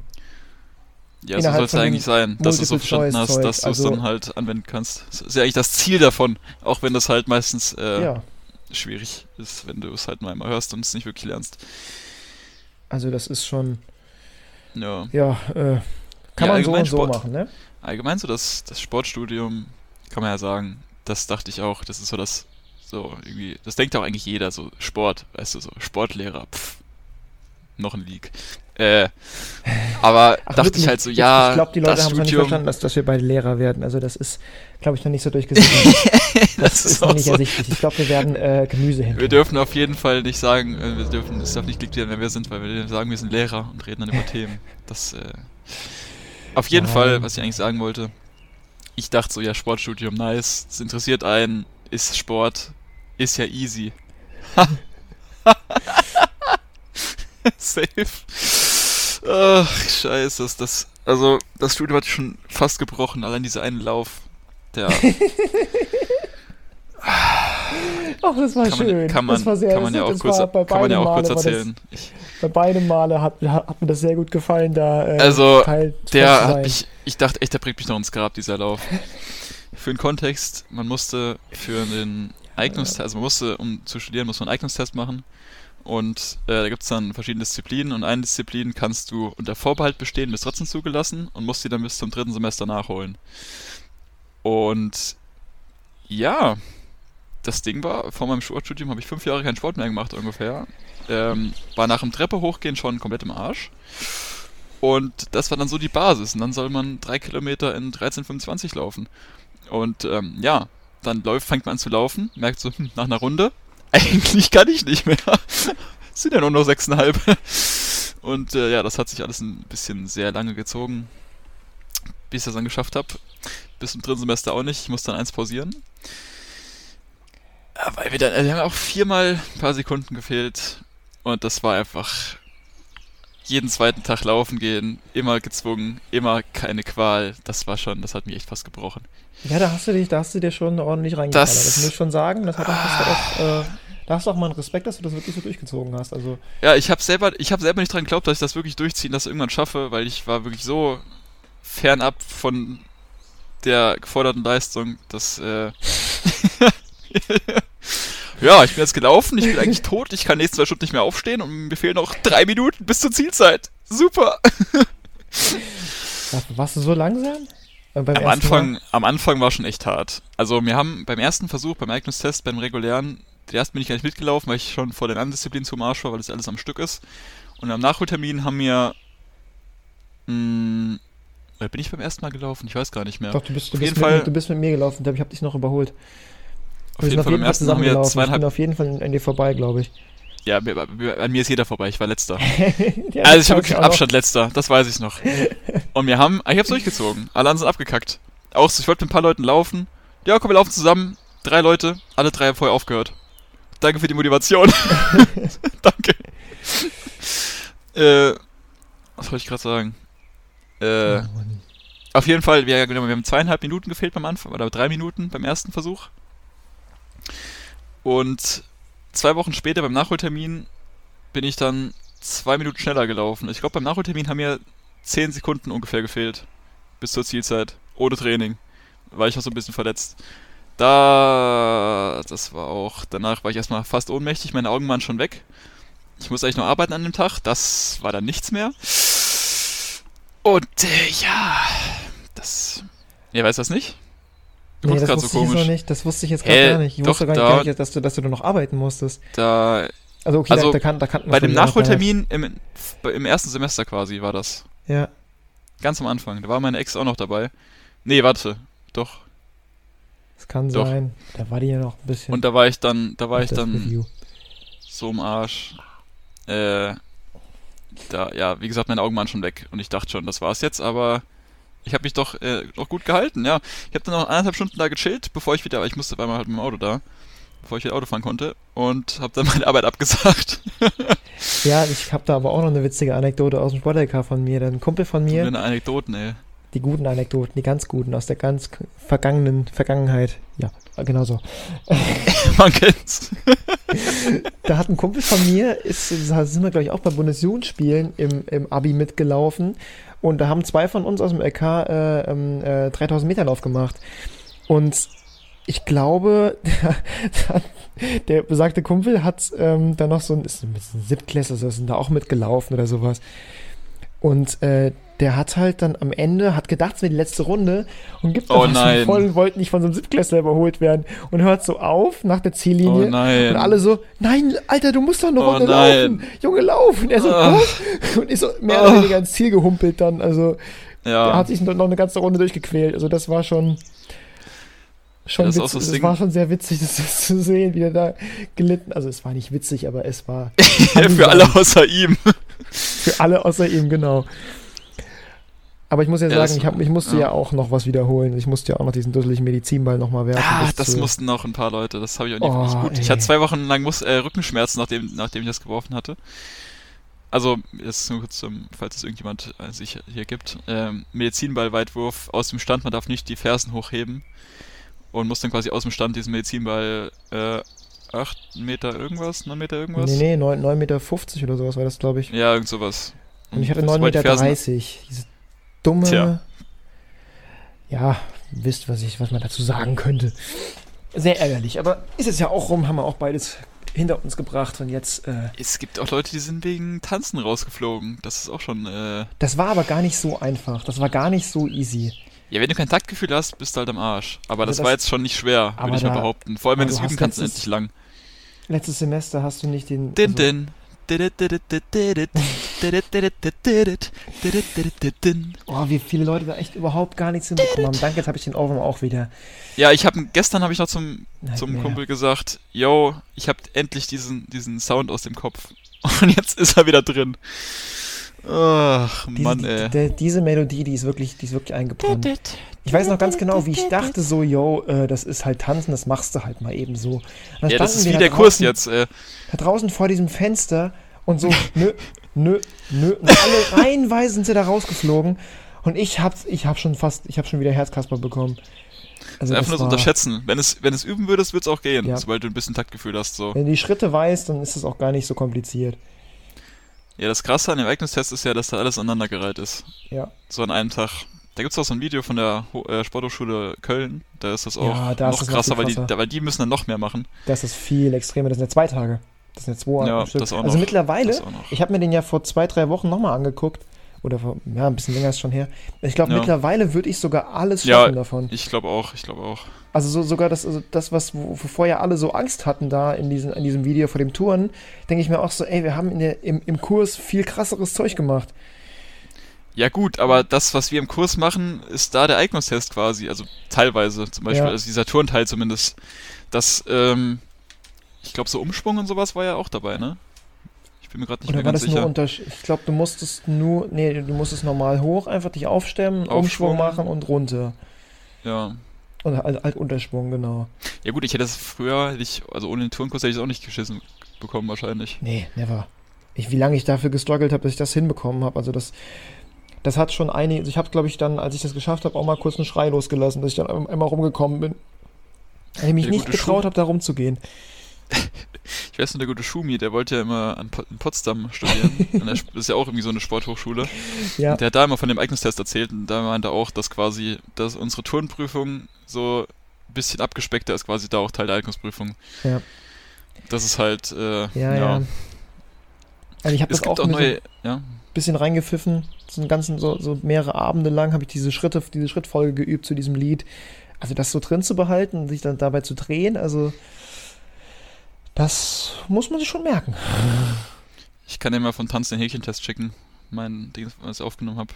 Ja, so innerhalb soll es eigentlich sein, dass du es so verstanden hast, dass du es also- dann halt anwenden kannst. Das ist ja eigentlich das Ziel davon, auch wenn das halt meistens äh, Ja. schwierig ist, wenn du es halt nur einmal hörst und es nicht wirklich lernst. Also das ist schon, Ja. ja, äh, kann Ja, man so allgemein und so Sport. machen, ne? Allgemein so das, das Sportstudium, kann man ja sagen, das dachte ich auch, das ist so das, so irgendwie, das denkt auch eigentlich jeder, so Sport, weißt du, so Sportlehrer, pff, noch ein Leak. Äh, aber Ach, dachte ich halt so, ja, Ich glaube, die Leute das haben es noch nicht Studium, verstanden, dass, dass wir beide Lehrer werden. Also das ist, glaube ich, noch nicht so durchgesetzt. Das ist noch auch nicht so. ersichtlich. Ich glaube, wir werden äh, Gemüsehändler. Wir dürfen auf jeden Fall nicht sagen, äh, wir dürfen, es darf nicht klickt werden, wer wir sind, weil wir sagen, wir sind Lehrer und reden dann über Themen. Das, äh, auf jeden Nein. Fall, was ich eigentlich sagen wollte, ich dachte so, ja, Sportstudium, nice, es interessiert einen, ist Sport, ist ja easy. Safe. Ach, scheiße, ist das, also, das Studium hat schon fast gebrochen, allein dieser einen Lauf, der, Ach, das war kann schön. man, kann man, das war sehr, kann man ja das auch kurz, kann man ja auch Male das- erzählen. Ich, Bei beiden Male hat, hat, mir das sehr gut gefallen, da äh, Also, Der hat mich, ich dachte echt, der bringt mich noch ins Grab, dieser Lauf. Für den Kontext, man musste für den Eignungstest, also man musste, um zu studieren, muss man einen Eignungstest machen. Und äh, da gibt es dann verschiedene Disziplinen und eine Disziplin kannst du unter Vorbehalt bestehen, bist trotzdem zugelassen und musst die dann bis zum dritten Semester nachholen. Und ja, das Ding war, vor meinem Sportstudium habe ich fünf Jahre keinen Sport mehr gemacht ungefähr. Ähm, war nach dem Treppe hochgehen schon komplett im Arsch. Und das war dann so die Basis. Und dann soll man drei Kilometer in 13,25 laufen. Und ähm, ja, dann läuft, fängt man an zu laufen, merkt so, hm, nach einer Runde, eigentlich kann ich nicht mehr. Es sind ja nur noch sechseinhalb. Und äh, ja, das hat sich alles ein bisschen sehr lange gezogen, bis ich das dann geschafft habe. Bis zum dritten Semester auch nicht. Ich musste dann eins pausieren. Ja, weil wir dann, also wir haben auch viermal ein paar Sekunden gefehlt. Und das war einfach jeden zweiten Tag laufen gehen, immer gezwungen, immer keine Qual. Das war schon, das hat mich echt fast gebrochen. Ja, da hast du dich, da hast du dir schon ordentlich reingefahren. Das, das muss ich schon sagen. Das hat hast du auch, äh, da hast du auch mal einen Respekt, dass du das wirklich so durchgezogen hast. Also ja, ich habe selber, ich habe selber nicht dran geglaubt, dass ich das wirklich durchziehen, das irgendwann schaffe, weil ich war wirklich so fernab von der geforderten Leistung, dass äh, ja, ich bin jetzt gelaufen, ich bin eigentlich tot, ich kann nächsten zwei Stunden nicht mehr aufstehen und mir fehlen noch drei Minuten bis zur Zielzeit. Super. Warst du so langsam? Äh, am Anfang, am Anfang war schon echt hart. Also wir haben beim ersten Versuch, beim Eignungstest, beim regulären, ersten bin ich gar nicht mitgelaufen, weil ich schon vor den anderen Disziplinen zum Arsch war, weil das alles am Stück ist. Und am Nachholtermin haben wir mh, hm, oder bin ich beim ersten Mal gelaufen? Ich weiß gar nicht mehr. Doch, du bist, du, bist, mit, du bist mit mir gelaufen, ich habe dich noch überholt. Auf jeden Fall beim ersten haben wir zweieinhalb... Ich bin auf jeden Fall an dir vorbei, glaube ich. Ja, an mir ist jeder vorbei, ich war letzter. ja, also ich habe wirklich Abstand letzter, das weiß ich noch. Und wir haben, ich hab's durchgezogen, alle anderen sind abgekackt. Auch so, ich wollte mit ein paar Leuten laufen. Ja, komm, wir laufen zusammen. Drei Leute, alle drei haben vorher aufgehört. Danke für die Motivation. Danke. äh, was wollte ich gerade sagen? Äh, oh, auf jeden Fall, wir, wir haben zweieinhalb Minuten gefehlt beim Anfang, oder drei Minuten beim ersten Versuch. Und zwei Wochen später beim Nachholtermin bin ich dann zwei Minuten schneller gelaufen. Ich glaube, beim Nachholtermin haben mir zehn Sekunden ungefähr gefehlt. Bis zur Zielzeit. Ohne Training. War ich auch so ein bisschen verletzt. Da, das war auch, danach war ich erstmal fast ohnmächtig, meine Augen waren schon weg. Ich musste eigentlich noch arbeiten an dem Tag, das war dann nichts mehr. Und äh, ja, das. Ihr weiß das nicht? Du nee, das wusste so komisch. Ich nicht. Das wusste ich jetzt gerade gar nicht. Ich doch, wusste gar nicht, da, nicht dass, du, dass du noch arbeiten musstest. Da. Also, okay, also da, da, kann, da kannten Bei dem Nachholtermin im, im ersten Semester quasi war das. Ja. Ganz am Anfang. Da war meine Ex auch noch dabei. Nee, warte. Doch. Das kann doch. sein. Da war die ja noch ein bisschen. Und da war ich dann, da war ich dann Review. so im Arsch. Äh. Da, ja, wie gesagt, meine Augen waren schon weg. Und ich dachte schon, das war's jetzt, aber ich habe mich doch äh, noch gut gehalten, ja. Ich habe dann noch eineinhalb Stunden da gechillt, bevor ich wieder, ich musste einmal halt mit dem Auto da, bevor ich wieder Auto fahren konnte und habe dann meine Arbeit abgesagt. ja, ich habe da aber auch noch eine witzige Anekdote aus dem Sport-LK von mir. Ein Kumpel von mir. So eine Anekdoten, ey. Die guten Anekdoten, die ganz guten aus der ganz vergangenen Vergangenheit. Ja, genau so. Man kennt's. da hat ein Kumpel von mir, ist, sind wir glaube ich auch bei Bundesjugendspielen im, im Abi mitgelaufen und da haben zwei von uns aus dem LK äh, äh, 3000 Meter Lauf gemacht. Und ich glaube, der, besagte Kumpel hat ähm, da noch so ein, ist ein Siebtklässler, sind da auch mitgelaufen oder sowas. Und äh, der hat halt dann am Ende, hat gedacht, es wäre die letzte Runde und gibt oh nein. voll und wollte nicht von so einem Siebtklässler überholt werden und hört so auf nach der Ziellinie. Oh nein. Und alle so, nein, Alter, du musst doch eine oh Runde laufen. Junge, laufen. Er so, oh. und ist so mehr oder weniger ins Ziel gehumpelt dann. Also, ja. er hat sich noch eine ganze Runde durchgequält. Also, das war schon schon das, witzig, das war schon sehr witzig, das zu sehen, wie er da gelitten. Also es war nicht witzig, aber es war. Für alle außer ihm. Für alle außer ihm, genau. Aber ich muss ja, ja sagen, ich, hab, ich musste ja. ja. auch noch was wiederholen. Ich musste ja auch noch diesen dusseligen Medizinball nochmal werfen. Ah, das zu... mussten noch ein paar Leute. Das habe ich auch nicht, oh, nicht gut. Ey. Ich hatte zwei Wochen lang muss, äh, Rückenschmerzen, nachdem, nachdem ich das geworfen hatte. Also, jetzt nur kurz, falls es irgendjemand äh, sich hier gibt. Ähm, Medizinball-Weitwurf aus dem Stand, man darf nicht die Fersen hochheben. Und muss dann quasi aus dem Stand diesen Medizinball äh, 8 Meter irgendwas, 9 Meter irgendwas? Nee, nee, 9, 9 Meter 50 oder sowas war das, glaube ich. Ja, irgend sowas. Und, Und ich hatte 9 Meter 30. Dumme. Tja. Ja, wisst, was ich, was man dazu sagen könnte. Sehr ärgerlich, aber ist es ja auch rum, haben wir auch beides hinter uns gebracht und jetzt. Äh, es gibt auch Leute, die sind wegen Tanzen rausgeflogen. Das ist auch schon. Äh, das war aber gar nicht so einfach. Das war gar nicht so easy. Ja, wenn du kein Taktgefühl hast, bist du halt am Arsch. Aber Also das, das- war jetzt schon nicht schwer, würde ich mal behaupten. Vor allem, wenn du es üben kannst, letztes- endlich lang. Letztes Semester hast du nicht den. Din, also- din. Oh, wie viele Leute da echt überhaupt gar nichts hinbekommen haben. Danke, jetzt habe ich den Ohrwurm auch wieder. Ja, ich habe gestern habe ich noch zum, zum Kumpel gesagt, yo, ich habe endlich diesen, diesen Sound aus dem Kopf. Und jetzt ist er wieder drin. Ach, Diese, Mann, die, ey. die, diese Melodie, die ist wirklich, die ist wirklich eingebrannt. Ich weiß noch ganz genau, wie ich dachte so, yo, äh, das ist halt tanzen, das machst du halt mal eben so. Dann Ja, das ist wie da der Kurs draußen- jetzt. Äh. Da draußen vor diesem Fenster und so, nö, nö, nö. Und alle reihenweise sind sie da rausgeflogen. Und ich hab's, ich hab schon fast, ich hab schon wieder Herzkasper bekommen. Also Einfach das nur so unterschätzen. Wenn es, wenn es üben würdest, wird's auch gehen, Ja. sobald du ein bisschen Taktgefühl hast. So. Wenn du die Schritte weißt, dann ist es auch gar nicht so kompliziert. Ja, das Krasse an dem Ereignistest ist ja, dass da alles aneinandergereiht ist. Ja. So an einem Tag. Da gibt's auch so ein Video von der Ho äh, Sporthochschule Köln. Da ist das auch Ja, da ist noch das noch krasser, viel weil, die, da, weil die müssen dann noch mehr machen. Das ist viel extremer. Das sind ja zwei Tage. Das sind ja zwei Ja, Stück. das auch Also noch. mittlerweile, auch noch. ich habe mir den ja vor zwei, drei Wochen nochmal angeguckt. Oder vor, ja, ein bisschen länger ist schon her. Ich glaube, Ja. mittlerweile würde ich sogar alles Ja, schaffen davon. Ich glaube auch, ich glaube auch. Also so, sogar das, also das was ja alle so Angst hatten da in, diesen, in diesem Video vor dem Touren, denke ich mir auch so, ey, wir haben in der, im, im Kurs viel krasseres Zeug gemacht. Ja gut, aber das, was wir im Kurs machen, ist da der Eignungstest quasi. Also teilweise zum Beispiel, Ja. also dieser Turnteil zumindest. Das, ähm, ich glaube, so Umschwung und sowas war ja auch dabei, ne? Bin mir gerade nicht Oder mehr war ganz das nur sicher. unter. Ich glaube, du musstest nur. Nee, du musstest normal hoch, einfach dich aufstemmen, Umschwung Aufschwung. machen und runter. Ja. Und halt, halt Unterschwung, genau. Ja gut, ich hätte es früher, hätte ich, also ohne den Turnkurs hätte ich es auch nicht geschissen bekommen wahrscheinlich. Nee, never. Ich, wie lange ich dafür gestruggelt habe, dass ich das hinbekommen habe. Also das. Das hat schon einige. Also ich habe, glaube ich, dann, als ich das geschafft habe, auch mal kurz einen Schrei losgelassen, dass ich dann ein- einmal rumgekommen bin. Weil ich mich Der nicht getraut habe, da rumzugehen. Ich weiß nur, der gute Schumi, der wollte ja immer an in Potsdam studieren. Und das ist ja auch irgendwie so eine Sporthochschule. Ja. Und der hat da immer von dem Eignungstest erzählt und da meinte er auch, dass quasi, dass unsere Turnprüfung so ein bisschen abgespeckter ist, quasi da auch Teil der Eignungsprüfung. Ja. Das ist halt, äh, Ja, ja. Also ich habe das auch, auch mir so ein ja. bisschen reingepfiffen. So einen ganzen, so, so mehrere Abende lang habe ich diese Schritte, diese Schrittfolge geübt zu diesem Lied. Also das so drin zu behalten und sich dann dabei zu drehen, also das muss man sich schon merken. Ich kann dir mal von Tanz den Häkchentest schicken. Mein Ding, was ich aufgenommen habe.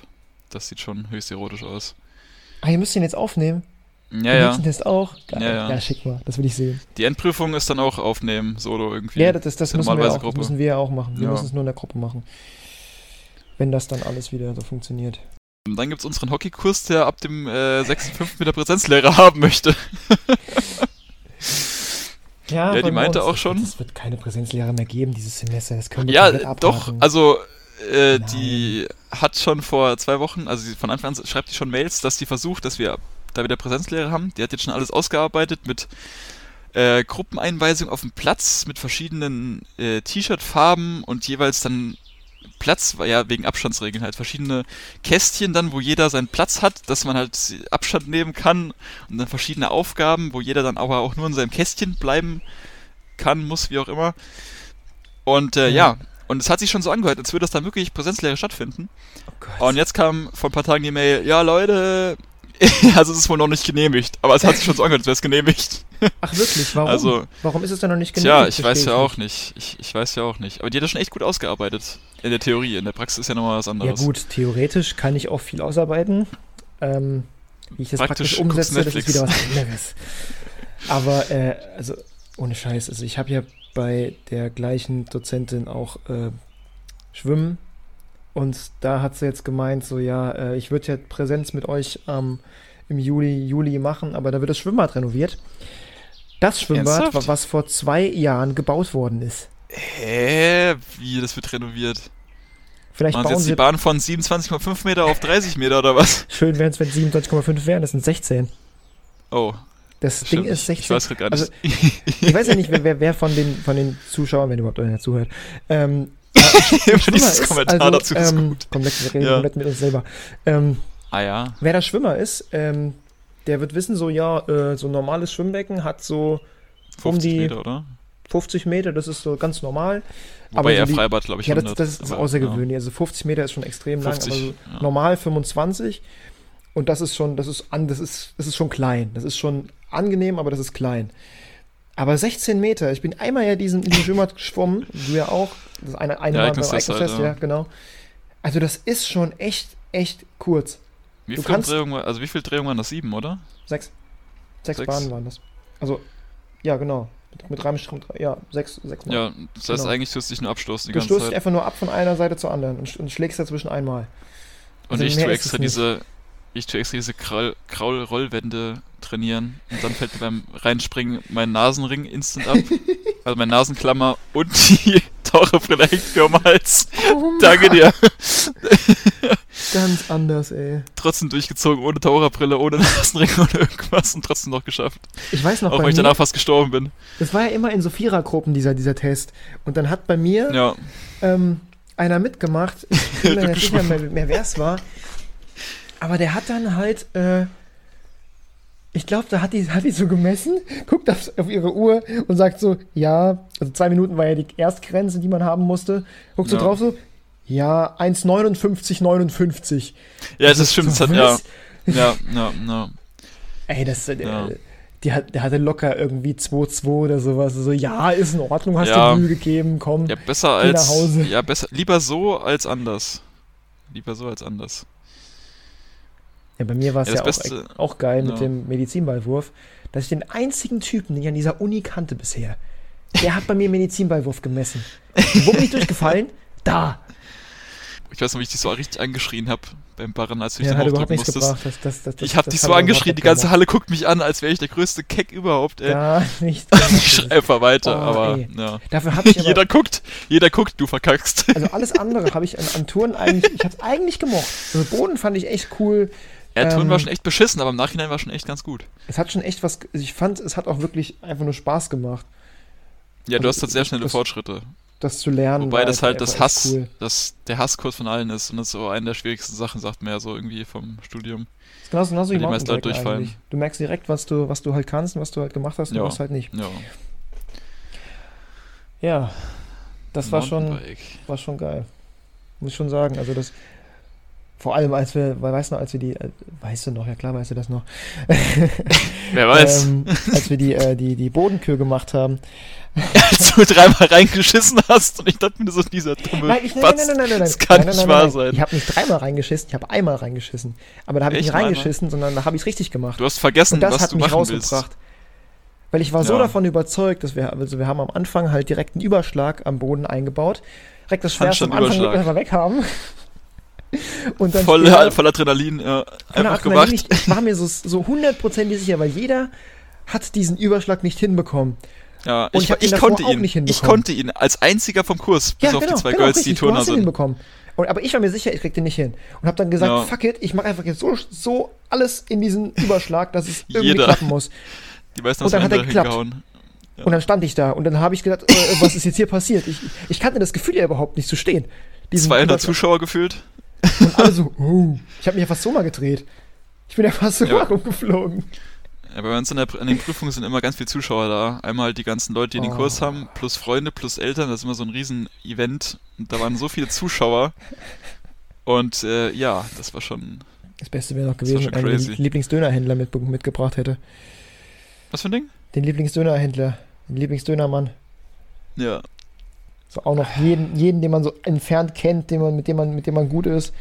Das sieht schon höchst erotisch aus. Ah, ihr müsst den jetzt aufnehmen. Ja, Den ja. Test auch. Geil. Ja, ja. schick mal, das will ich sehen. Die Endprüfung ist dann auch aufnehmen, solo irgendwie. Ja, das, das, das ja müssen, wir normalerweise auch, Gruppe. müssen wir ja auch machen. Wir Ja. müssen es nur in der Gruppe machen. Wenn das dann alles wieder so funktioniert. Und dann gibt's unseren Hockeykurs, der ab dem äh, 6.5. wieder Präsenzlehrer haben möchte. Ja, die bei meinte auch schon- Es wird keine Präsenzlehrer mehr geben dieses Semester. Das können wir Ja, doch, also äh, die hat schon vor zwei Wochen, also von Anfang an schreibt die schon Mails, dass die versucht, dass wir da wieder Präsenzlehre haben. Die hat jetzt schon alles ausgearbeitet mit äh, Gruppeneinweisung auf dem Platz, mit verschiedenen äh, T-Shirt-Farben und jeweils dann Platz, ja, wegen Abstandsregeln halt, verschiedene Kästchen dann, wo jeder seinen Platz hat, dass man halt Abstand nehmen kann und dann verschiedene Aufgaben, wo jeder dann aber auch nur in seinem Kästchen bleiben kann, muss, wie auch immer. Und äh, Ja. ja, und es hat sich schon so angehört, als würde das dann wirklich Präsenzlehre stattfinden. Oh. Und jetzt kam vor ein paar Tagen die Mail, ja Leute, also es ist wohl noch nicht genehmigt, aber es hat sich schon so angehört, als wäre es genehmigt. Ach wirklich, warum? Also, warum ist es denn noch nicht genug? Tja, ich weiß ja auch nicht. Ich, ich weiß ja auch nicht. Aber die hat das schon echt gut ausgearbeitet. In der Theorie. In der Praxis ist ja nochmal was Ja anderes. gut, theoretisch kann ich auch viel ausarbeiten. Ähm, wie ich das praktisch, Praktisch umsetze, das ist wieder was anderes. Aber, äh, also, ohne Scheiß, also ich habe ja bei der gleichen Dozentin auch äh, Schwimmen und da hat sie jetzt gemeint, so ja, äh, ich würde ja Präsenz mit euch ähm, im Juli, Juli machen, aber da wird das Schwimmbad renoviert. Das Schwimmbad, Ernsthaft? wa- was vor zwei Jahren gebaut worden ist. Hä? Wie? Das wird renoviert. Vielleicht Machen sie bauen jetzt sie die Bahn von 27,5 Meter auf 30 Meter oder was? Schön wären es, wenn 27,5 wären, das sind 16. Oh. Das. Ding ist Ich 16. weiß gerade gar nicht. Also, Ich weiß ja nicht, wer, wer, wer von, den, von den Zuschauern, wenn überhaupt einer zuhört, ähm, Immer Schwimmer dieses ist, Kommentar also, dazu ist ähm, gut. Komplett, wir reden Ja. komplett mit uns selber. Ähm, Ah ja. wer der Schwimmer ist, ähm, der wird wissen, so ja, äh, so ein normales Schwimmbecken hat so 50 Um die- Meter, oder? 50 Meter, das ist so ganz normal. Wobei aber so die- Freibad, glaube ich, Ja, das, 100. das ist aber, außergewöhnlich. Also 50 Meter ist schon extrem 50, lang, aber so ja. normal 25. Und das ist schon, das ist an, das ist, das ist schon klein. Das ist schon angenehm, aber das ist klein. Aber 16 Meter, ich bin einmal ja diesen, diesen Schwimmbad geschwommen, du ja auch. Das eine, eine Ja, Mal beim Ereignungstest halt, ja. ja, genau. Also das ist schon echt, echt kurz. Wie Du viel kannst- Drehungen, war- also wie viel Drehungen waren das? Sieben, oder? Sechs. Sechs, Sechs. Bahnen waren das. Also, ja, genau. Mit, mit mit, ja, sechs, sechs Mal. Ja, das heißt Genau. eigentlich tust du dich nur abstoßen die du ganze stoßt dich Zeit. einfach nur ab von einer Seite zur anderen und, und schlägst dazwischen einmal. Und also ich mehr tue extra diese, ich tue extra diese Kraul- Kraul-Rollwände trainieren und dann fällt mir beim Reinspringen mein Nasenring instant ab. also mein Nasenklammer und die Taucherbrille hängt mir um Hals. Danke dir. Ganz anders, ey. Trotzdem durchgezogen, ohne Taucherbrille, ohne Nasenring, ohne irgendwas und trotzdem noch geschafft. Ich weiß noch, Auch wenn ich danach fast gestorben bin. das war ja immer in so Vierergruppen, dieser, dieser Test. Und dann hat bei mir Ja, ähm, einer mitgemacht. Ich bin mir nicht mehr, mehr wer es war. Aber der hat dann halt, äh, ich glaube, da hat die, hat die so gemessen, guckt auf, auf ihre Uhr und sagt so, ja, also zwei Minuten war ja die Erstgrenze, die man haben musste. Guckt so Ja. drauf so, ja, 1,59,59. ja, das ist stimmt. Das hat, So, ja, ja, ja, ja. Ey, das, äh, Ja. die hat, der hatte locker irgendwie 2,2 oder sowas. So, ja, ist in Ordnung, hast Ja. dir Mühe gegeben, komm. Ja, besser als. Hause. Ja, besser. Lieber so als anders. Lieber so als anders. Ja, bei mir war es Ja, ja, auch, Beste- auch geil mit ja. dem Medizinballwurf, dass ich den einzigen Typen, den ich an dieser Uni kannte bisher, der hat bei mir Medizinballwurf gemessen. Wo bin ich durchgefallen? Da. Ich weiß noch, wie ich dich so richtig angeschrien habe beim Barren, als du dich Ja, dann aufdrücken musstest. Das, das, das, Ich hab das dich so angeschrien, die ganze. Halle guckt mich an, als wäre ich der größte Keck überhaupt, ey. Gar nicht. ich schrei einfach weiter, Oh, aber ey. ja. Dafür habe ich aber, jeder guckt, jeder guckt, du verkackst. also alles andere habe ich an, an Touren eigentlich, ich habe es eigentlich gemocht. Also Boden fand ich echt cool. Ja, Ton Ähm, war schon echt beschissen, aber im Nachhinein war schon echt ganz gut. Es hat schon echt was, ich fand, es hat auch wirklich einfach nur Spaß gemacht, Ja, du Also, hast halt sehr schnelle das- Fortschritte. das zu lernen. Wobei das halt das Hass, Cool. das der Hasskurs von allen ist und das ist so eine der schwierigsten Sachen, sagt man ja so irgendwie vom Studium. Das ist genauso, genauso wie die meisten Leute durchfallen. eigentlich. Du merkst direkt, was du, was du halt kannst und was du halt gemacht hast und Ja. was halt nicht. Ja, Ja, das war schon, war schon geil. Muss ich schon sagen. Also das, vor allem als wir, weil weißt du noch, als wir die, äh, weißt du noch, ja klar weißt du das noch, Wer weiß, ähm, als wir die, äh, die, die Bodenkür gemacht haben. als du dreimal reingeschissen hast und ich dachte mir so, dieser dumme Nein, ich, nein, nein, nein, nein, nein, nein. das kann nein, nein, nicht nein, wahr nein. sein. Ich habe nicht dreimal reingeschissen, ich habe einmal reingeschissen. Aber da habe ich nicht nur einmal? reingeschissen, sondern da habe ich es richtig gemacht. Du hast vergessen, Und das was hat du mich machen willst. rausgebracht. Weil ich war so Ja. davon überzeugt, dass wir, also wir haben am Anfang halt direkt einen Überschlag am Boden eingebaut. Direkt das Schwerste am Anfang weg haben. Und dann Voll, später- voll Adrenalin, ja, einfach Adrenalin gemacht. Ich war mir so, so hundertprozentig sicher, weil jeder hat diesen Überschlag nicht hinbekommen. Ja, Und ich, ich ich konnte auch ihn. Ich konnte ihn als einziger vom Kurs, bis auf die zwei Girls, die richtig, du Turner sind. hinbekommen. Und, aber ich war mir sicher, ich krieg den nicht hin. Und habe dann gesagt, Ja. fuck it, ich mache einfach jetzt so, so alles in diesen Überschlag, dass es irgendwie Jeder. klappen muss. Die meisten Und dann hat er geklappt. Ja. Und dann stand ich da und dann habe ich gedacht, äh, was ist jetzt hier passiert? Ich, ich kannte das Gefühl ja überhaupt nicht zu stehen. Diesen 200 Überschlag. Zuschauer gefühlt. Und alle so, oh. Ich habe mich ja fast so mal gedreht. Ich bin ja fast so Ja. rumgeflogen. Ja, bei uns in, der, in den Prüfungen sind immer ganz viele Zuschauer da. Einmal die ganzen Leute, die den Oh. Kurs haben, plus Freunde, plus Eltern. Das ist immer so ein Riesen-Event. Und da waren so viele Zuschauer. Und äh, ja, das war schon. Das Beste wäre noch gewesen, wenn crazy. den Lieblingsdönerhändler mit, mitgebracht hätte. Was für ein Ding? Den Lieblingsdönerhändler, den Lieblingsdönermann. Ja. So auch noch jeden, jeden, den man so entfernt kennt, den man, mit, dem man, mit dem man gut ist,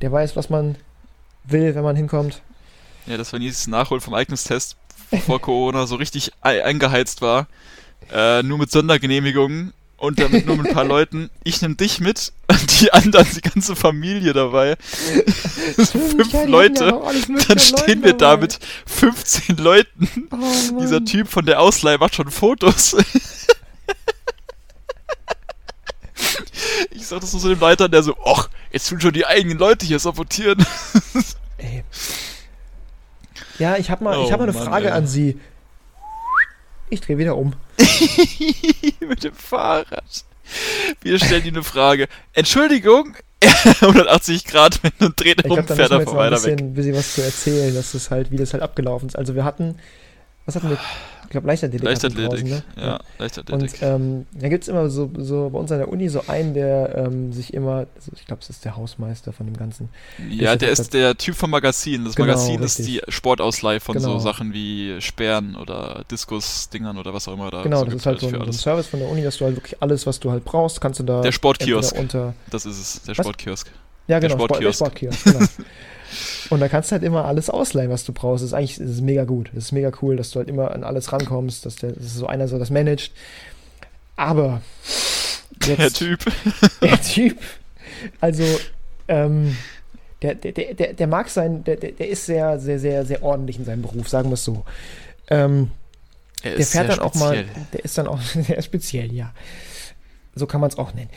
der weiß, was man will, wenn man hinkommt. Ja, das war dieses Nachholen vom Eignungstest vor Corona so richtig ei- eingeheizt war. Äh, nur mit Sondergenehmigungen und damit nur mit ein paar Leuten. Ich nehme dich mit und die anderen, die ganze Familie dabei. Fünf Ja, Leute. Dann an stehen wir da mit 15 Leuten. Oh. Dieser Typ von der Ausleihe macht schon Fotos. Ich sag das nur so dem Leiter, der so, ach, jetzt tun schon die eigenen Leute hier sabotieren. Ey. Ja, ich habe mal, ich Oh hab mal eine Mann, Frage ey. an Sie. Ich drehe wieder um. mit dem Fahrrad. Wir stellen dir eine Frage. Entschuldigung, 180 Grad mit einem Dreh Ich um, glaube, da fährt müssen wir er jetzt von noch ein weiter weg. bisschen, bisschen was zu erzählen, dass das halt, wie das halt abgelaufen ist. Also wir hatten was hatten wir? Ich glaube, Leichtathletik. Leichtathletik. draußen, ne? Ja, Leichtathletik. Und ähm, da gibt es immer so, so bei uns an der Uni so einen, der ähm, sich immer, also ich glaube, es ist der Hausmeister von dem Ganzen. ja, der das- ist der Typ vom Magazin. Das Genau, Magazin ist richtig. die Sportausleihe von Genau. so Sachen wie Sperren oder Diskus-Dingern oder was auch immer da genau, so das ist halt so für ein, so ein. Service von der Uni, dass du halt wirklich alles, was du halt brauchst, kannst du da Der Sportkiosk. unter Das ist es, der? Sportkiosk. Ja, Der genau, Sport- der Sportkiosk. Sportkiosk. Genau. und da kannst du halt immer alles ausleihen, was du brauchst. Das ist eigentlich das ist mega gut. Das ist mega cool, dass du halt immer an alles rankommst, dass, der, dass so einer so das managt. Aber Der jetzt, Typ. der Typ, also ähm, der, der, der, der, der mag sein, der, der, der ist sehr, sehr, sehr, sehr ordentlich in seinem Beruf, sagen wir es so. Ähm, Er der fährt dann auch mal, speziell. der ist dann auch sehr speziell, ja. So kann man es auch nennen.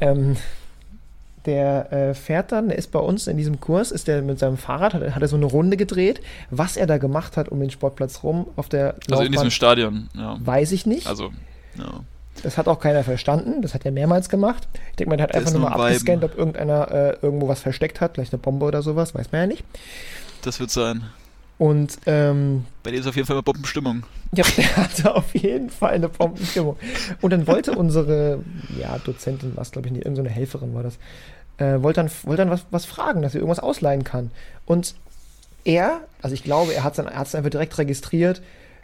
Ähm, der äh, fährt dann, der ist bei uns in diesem Kurs, ist der mit seinem Fahrrad, hat, er- hat er so eine Runde gedreht. Was er da gemacht hat um den Sportplatz rum auf der Also in diesem Laufbahn, Stadion, ja. weiß ich nicht. Also, ja. Das hat auch keiner verstanden. Das hat er mehrmals gemacht. Ich denke mal, der hat Der einfach nur mal am abgescannt, ob irgendeiner äh, irgendwo was versteckt hat, vielleicht eine Bombe oder sowas, weiß man ja nicht. Das wird sein. Und ähm, Bei dem ist auf jeden Fall mal Bombenstimmung. Ja, der hatte auf jeden Fall eine Bombenstimmung. Und dann wollte unsere, ja, Dozentin, was glaube ich nicht, irgendeine Helferin war das, äh, wollte dann, wollte dann was, was fragen, dass sie irgendwas ausleihen kann. Und er, also ich glaube, er hat es einfach direkt registriert,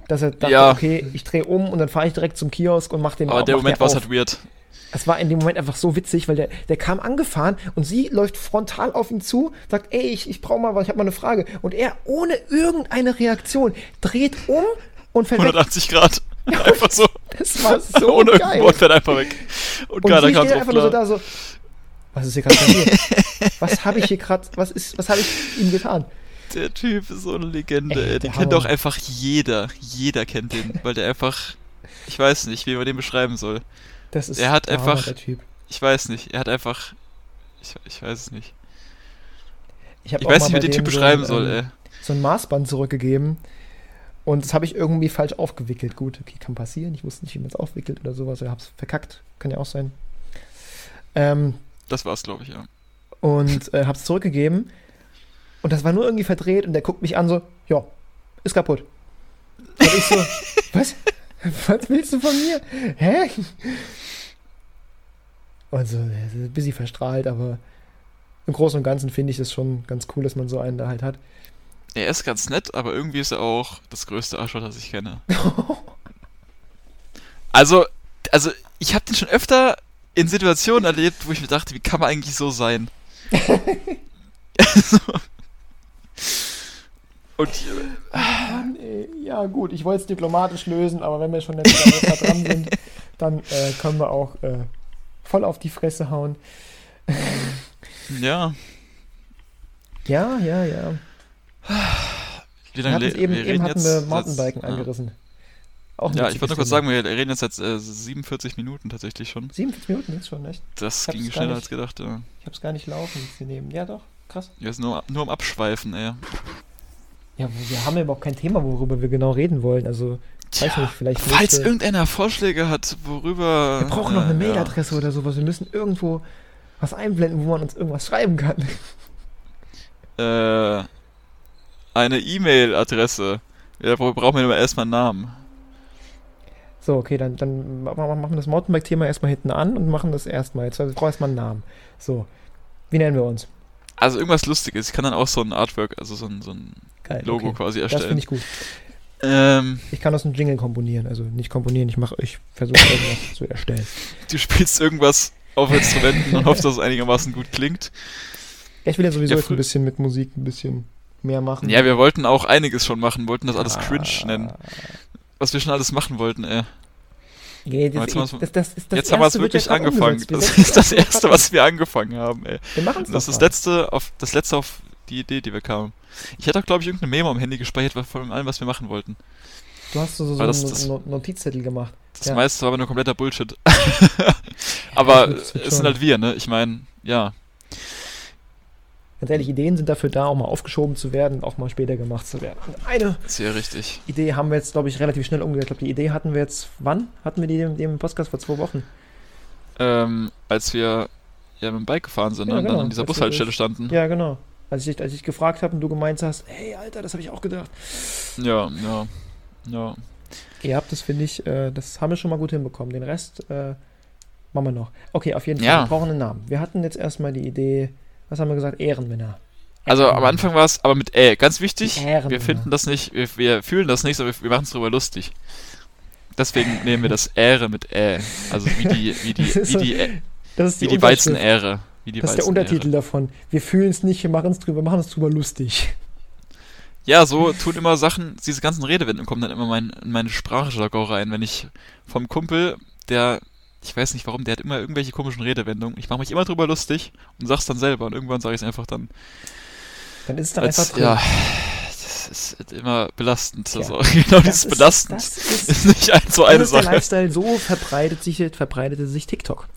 dass er dachte, Ja. okay, ich drehe um und dann fahre ich direkt zum Kiosk und mache den Aber der Moment war auf. halt weird. Es war in dem Moment einfach so witzig, weil der, der kam angefahren und sie läuft frontal auf ihn zu, sagt, ey, ich, ich brauche mal was, ich habe mal eine Frage. Und er ohne irgendeine Reaktion dreht um und weg. 180 Grad. Einfach so. Das war so Ohne geil. Wort fährt einfach weg. Und, Und keiner sie kam steht drauf einfach nur so da so, was ist hier gerade passiert? was habe ich hier gerade, was ist, was habe ich ihm getan? Der Typ ist so eine Legende, Ey, Den kennt auch einfach jeder. Jeder kennt den, weil der einfach. Ich weiß nicht, wie man den beschreiben soll. Das ist Er hat der einfach- Hammer, der Typ. Ich weiß nicht. Er hat einfach. Ich, ich weiß es nicht. Ich auch weiß nicht, wie den Typ so beschreiben ein, soll, ähm, ey. So ein Maßband zurückgegeben und das habe ich irgendwie falsch aufgewickelt. Gut, okay, kann passieren. Ich wusste nicht, wie man es aufwickelt oder sowas. Oder habe es verkackt. Kann ja auch sein. Ähm, Das war's, glaube ich, ja. und äh, hab's zurückgegeben. Und das war nur irgendwie verdreht und der guckt mich an so, ja, ist kaputt. Und ich so, was? Was willst du von mir? Hä? Also, er ist ein bisschen verstrahlt, aber im Großen und Ganzen finde ich das schon ganz cool, dass man so einen da halt hat. Er ist ganz nett, aber irgendwie ist er auch das größte Arschloch, das ich kenne. Also, also ich habe den schon öfter in Situationen erlebt, wo ich mir dachte, wie kann man eigentlich so sein? Also, Und Mann, ey. Ja, gut, ich wollte es diplomatisch lösen, aber wenn wir schon jetzt da jetzt dran sind, dann äh, können wir auch äh, voll auf die Fresse hauen. ja, Ja, ja, ja. wie Wir lange le- eben, wir eben hatten jetzt wir Mountainbiken ja. angerissen. Auch ein Ja, ich wollte nur kurz sagen, wir reden jetzt seit äh, 47 Minuten tatsächlich schon. 47 Minuten jetzt schon, echt? Das ging schneller nicht- als gedacht, ja. Ich hab's gar nicht laufen jetzt hier neben. Ja, doch, krass. Wir sind nur, nur am Abschweifen, ey. Ja, wir haben ja überhaupt kein Thema, worüber wir genau reden wollen. Also, weiß Tja, nicht, vielleicht. Falls nächste- irgendeiner Vorschläge hat, worüber. wir brauchen noch eine äh, Mailadresse oder sowas. Wir müssen irgendwo was einblenden, wo man uns irgendwas schreiben kann. Ja. Äh, eine E-Mail-Adresse. Ja, dafür brauchen wir aber erstmal einen Namen. So, okay, dann, dann ma- ma- machen wir das Mountainbike-Thema erstmal hinten an und machen das erstmal. Jetzt wir brauchen erstmal einen Namen. So, wie nennen wir uns? Also irgendwas Lustiges. Ich kann dann auch so ein Artwork, also so ein, so ein Geil. Logo okay. quasi Das finde erstellen. ich gut. Ähm, Ich kann aus einem Jingle komponieren. Also nicht komponieren, ich mache, ich versuche irgendwas zu erstellen. du spielst irgendwas auf Instrumenten und hoffst, dass es einigermaßen gut klingt. Ich will ja sowieso Ja, jetzt ein bisschen mit Musik ein bisschen mehr machen. Ja, wir wollten auch einiges schon machen, wollten das alles Ah. cringe nennen. Was wir schon alles machen wollten, ey. Nee, das, Jetzt haben wir's- das, das, ist das Jetzt haben wir es erste ja wirklich angefangen. Wir Das ist das erste, was wir angefangen haben, ey. Wir machen es Das ist das letzte auf das letzte auf die Idee, die wir kamen. Ich hätte auch, glaube ich, irgendeine Memo am Handy gespeichert von allem, was wir machen wollten. Du hast so, so einen das- das- No- Notizzettel gemacht. Das Ja. meiste war aber nur kompletter Bullshit. aber wird es sind halt wir, ne? Ich meine, ja. Ganz ehrlich, Ideen sind dafür da, auch mal aufgeschoben zu werden und auch mal später gemacht zu werden. Und eine Sehr richtig. Idee haben wir jetzt, glaube ich, relativ schnell umgesetzt. Ich glaube, die Idee hatten wir jetzt, wann hatten wir die im, im Podcast? Vor zwei Wochen. Ähm, als wir ja mit dem Bike gefahren sind Ja, ne, und genau. dann an dieser Bushaltestelle standen. Ja, genau. Als ich, als ich gefragt habe und du gemeint hast, hey, Alter, das habe ich auch gedacht. Ja, ja. Ja. Ihr habt das, finde ich, äh, das haben wir schon mal gut hinbekommen. Den Rest äh, machen wir noch. Okay, auf jeden Fall. Ja. Wir brauchen einen Namen. Wir hatten jetzt erstmal die Idee, was haben wir gesagt? Ehrenmänner. Also am. Anfang war es aber mit Ä. Ganz wichtig, wir finden das nicht, wir, wir fühlen das nicht, aber wir, wir machen es drüber lustig. Deswegen nehmen wir das Ähre mit Ä. Also wie die, wie die, Das ist wie die, Ä- Das wie die. Weizenähre. Wie die Das ist der. Untertitel davon. Wir fühlen es nicht, wir machen es drüber, machen es drüber lustig. Ja, so tun immer Sachen, diese ganzen Redewendungen kommen dann immer mein, in meine Sprachjargon rein, wenn ich vom Kumpel, der, ich weiß nicht warum, der hat immer irgendwelche komischen Redewendungen. Ich mache mich immer drüber lustig und sag's dann selber und irgendwann sage ich es einfach dann. Dann ist es dann Als, einfach drin. ja, das ist immer belastend. Tja, also, genau dieses ist- belastend das ist- ist nicht ein, so eine ist der Sache. Lifestyle, so verbreitet sich, verbreitete sich TikTok.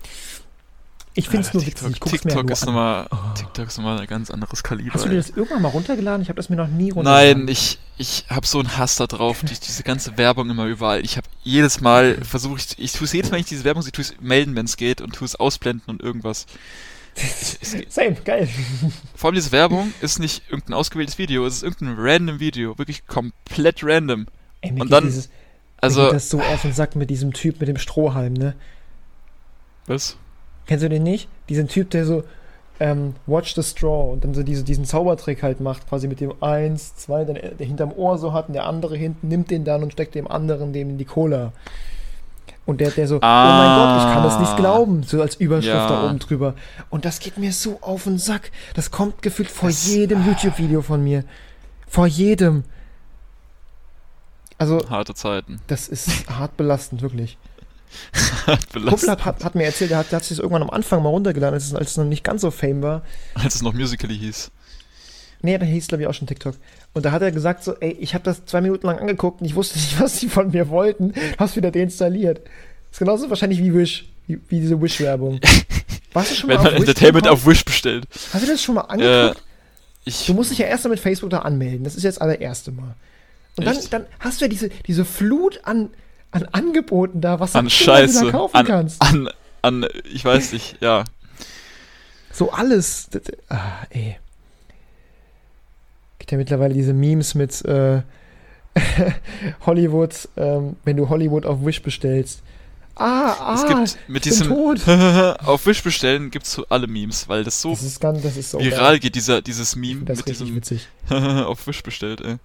Ich finde es nur TikTok, witzig. Ich mir TikTok nur ist an. nochmal, Oh. TikTok ist nochmal ein ganz anderes Kaliber. Hast du dir das irgendwann mal runtergeladen? Ich habe das mir noch nie runtergeladen. Nein, ich, ich habe so einen Hass da drauf, die, diese ganze Werbung immer überall. Ich habe jedes Mal versuche ich, ich tue es jedes Mal, wenn ich diese Werbung sehe, tue es melden, wenn es geht und tue es ausblenden und irgendwas. Same, geil. vor allem diese Werbung ist nicht irgendein ausgewähltes Video, es ist irgendein random Video, wirklich komplett random. Ey, mir Und dann- dieses, mir Also, geht das so auf den Sack mit diesem Typ mit dem Strohhalm, ne? was? Kennst du den nicht? Diesen Typ, der so ähm, Watch the Straw und dann so diese, diesen Zaubertrick halt macht, quasi mit dem eins, zwei, dann der hinterm Ohr so hat und der andere hinten nimmt den dann und steckt dem anderen dem in die Cola. Und der, der so, oh mein Gott, ich kann das nicht Ah. glauben, so als Überschrift Ja. da oben drüber. Und das geht mir so auf den Sack. Das kommt gefühlt vor Das- jedem YouTube-Video von mir. Vor jedem. Also, Harte Zeiten. das ist hart belastend, wirklich. Kumpel Belastend. hat, hat, hat mir erzählt, der hat, der hat sich das irgendwann am Anfang mal runtergeladen, als es, als es noch nicht ganz so fame war. Als es noch Musically hieß. Nee, da hieß glaube ich auch schon TikTok. Und da hat er gesagt so, ey, ich habe das zwei Minuten lang angeguckt und ich wusste nicht, was sie von mir wollten. Hast wieder deinstalliert. ist genauso wahrscheinlich wie Wish, wie, wie diese Wish-Werbung. Warst du schon mal Wenn man Wish Entertainment auf Wish bestellt. Hast du das schon mal Äh, angeguckt? ich, Du musst dich ja erst mal mit Facebook da anmelden. Das ist jetzt das allererste Mal. Und dann, dann hast du ja diese, diese Flut an, an Angeboten da, was du an Scheiße. wieder kaufen An, kannst. an, an, ich weiß nicht, ja. So alles. Das, ah, ey. Gibt ja mittlerweile diese Memes mit äh, Hollywood, ähm, wenn du Hollywood auf Wish bestellst. Ah, ah, es gibt mit ich bin diesem tot. auf Wish bestellen gibt's so alle Memes, weil das so Das ist ganz, das ist so viral geil. geht, dieser, dieses Meme Das mit richtig diesem witzig. auf Wish bestellt, ey.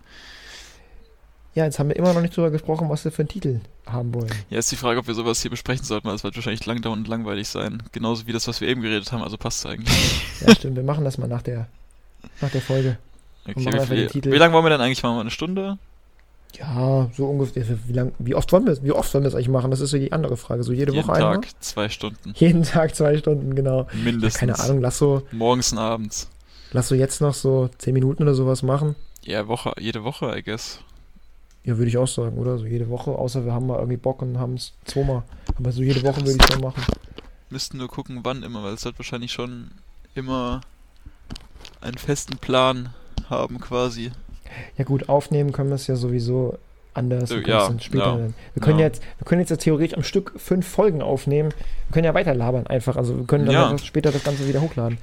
Ja, jetzt haben wir immer noch nicht drüber gesprochen, was wir für einen Titel haben wollen. Ja, ist die Frage, ob wir sowas hier besprechen sollten, weil es wird wahrscheinlich lang dauern und langweilig sein. Genauso wie das, was wir eben geredet haben, also passt eigentlich. Ja, stimmt, wir machen das mal nach der, nach der Folge. Okay, wie, viel, Titel. wie lange wollen wir denn eigentlich machen? Eine Stunde? Ja, so ungefähr. Wie, lang, wie oft wollen wir es? Wie oft wollen wir es eigentlich machen? Das ist so die andere Frage. So jede Jeden Woche Tag einmal? zwei Stunden. Jeden Tag zwei Stunden, genau. Ja, Mindestens. keine Ahnung, lass so, Morgens und abends. lass so jetzt noch so zehn Minuten oder sowas machen. Ja, Woche, jede Woche, I guess. Ja, würde ich auch sagen, oder? So jede Woche, außer wir haben mal irgendwie Bock und haben es zweimal. Aber so jede Woche würde ich schon machen. Müssten nur gucken, wann immer, weil es wird wahrscheinlich schon immer einen festen Plan haben, quasi. Ja gut, aufnehmen können wir es ja sowieso anders. Äh, Wir können ja, dann später ja, dann. Wir können ja. jetzt, wir können jetzt ja theoretisch am Stück fünf Folgen aufnehmen. Wir können ja weiter labern einfach. Also wir können dann Ja. später das Ganze wieder hochladen.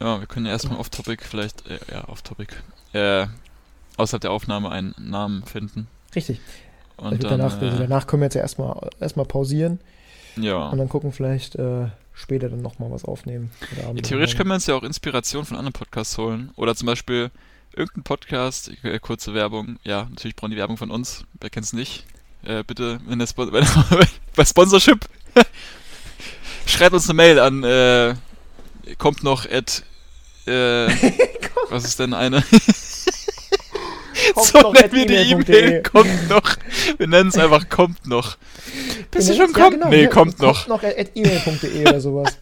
Ja, wir können ja erstmal off-topic vielleicht, äh, ja, off-topic, äh, außerhalb der Aufnahme einen Namen finden. Richtig. Und also dann, danach, also äh, danach können wir jetzt ja erstmal erstmal pausieren ja. und dann gucken vielleicht äh, später dann nochmal was aufnehmen. Ja. Theoretisch können wir uns ja auch Inspiration von anderen Podcasts holen. Oder zum Beispiel irgendein Podcast, äh, kurze Werbung, ja, natürlich brauchen die Werbung von uns, wer kennt's nicht. Äh, bitte, wenn der Spon bei Sponsorship, schreibt uns eine Mail an, äh, kommt noch at, äh, was ist denn eine? Kommt so noch nennen wir die. E-Mail, kommt noch. Wir nennen es einfach kommt noch. Bist du Ja, schon ja, kommt? genau, nee, ja, kommt noch. Kommt noch at e-mail.de oder sowas.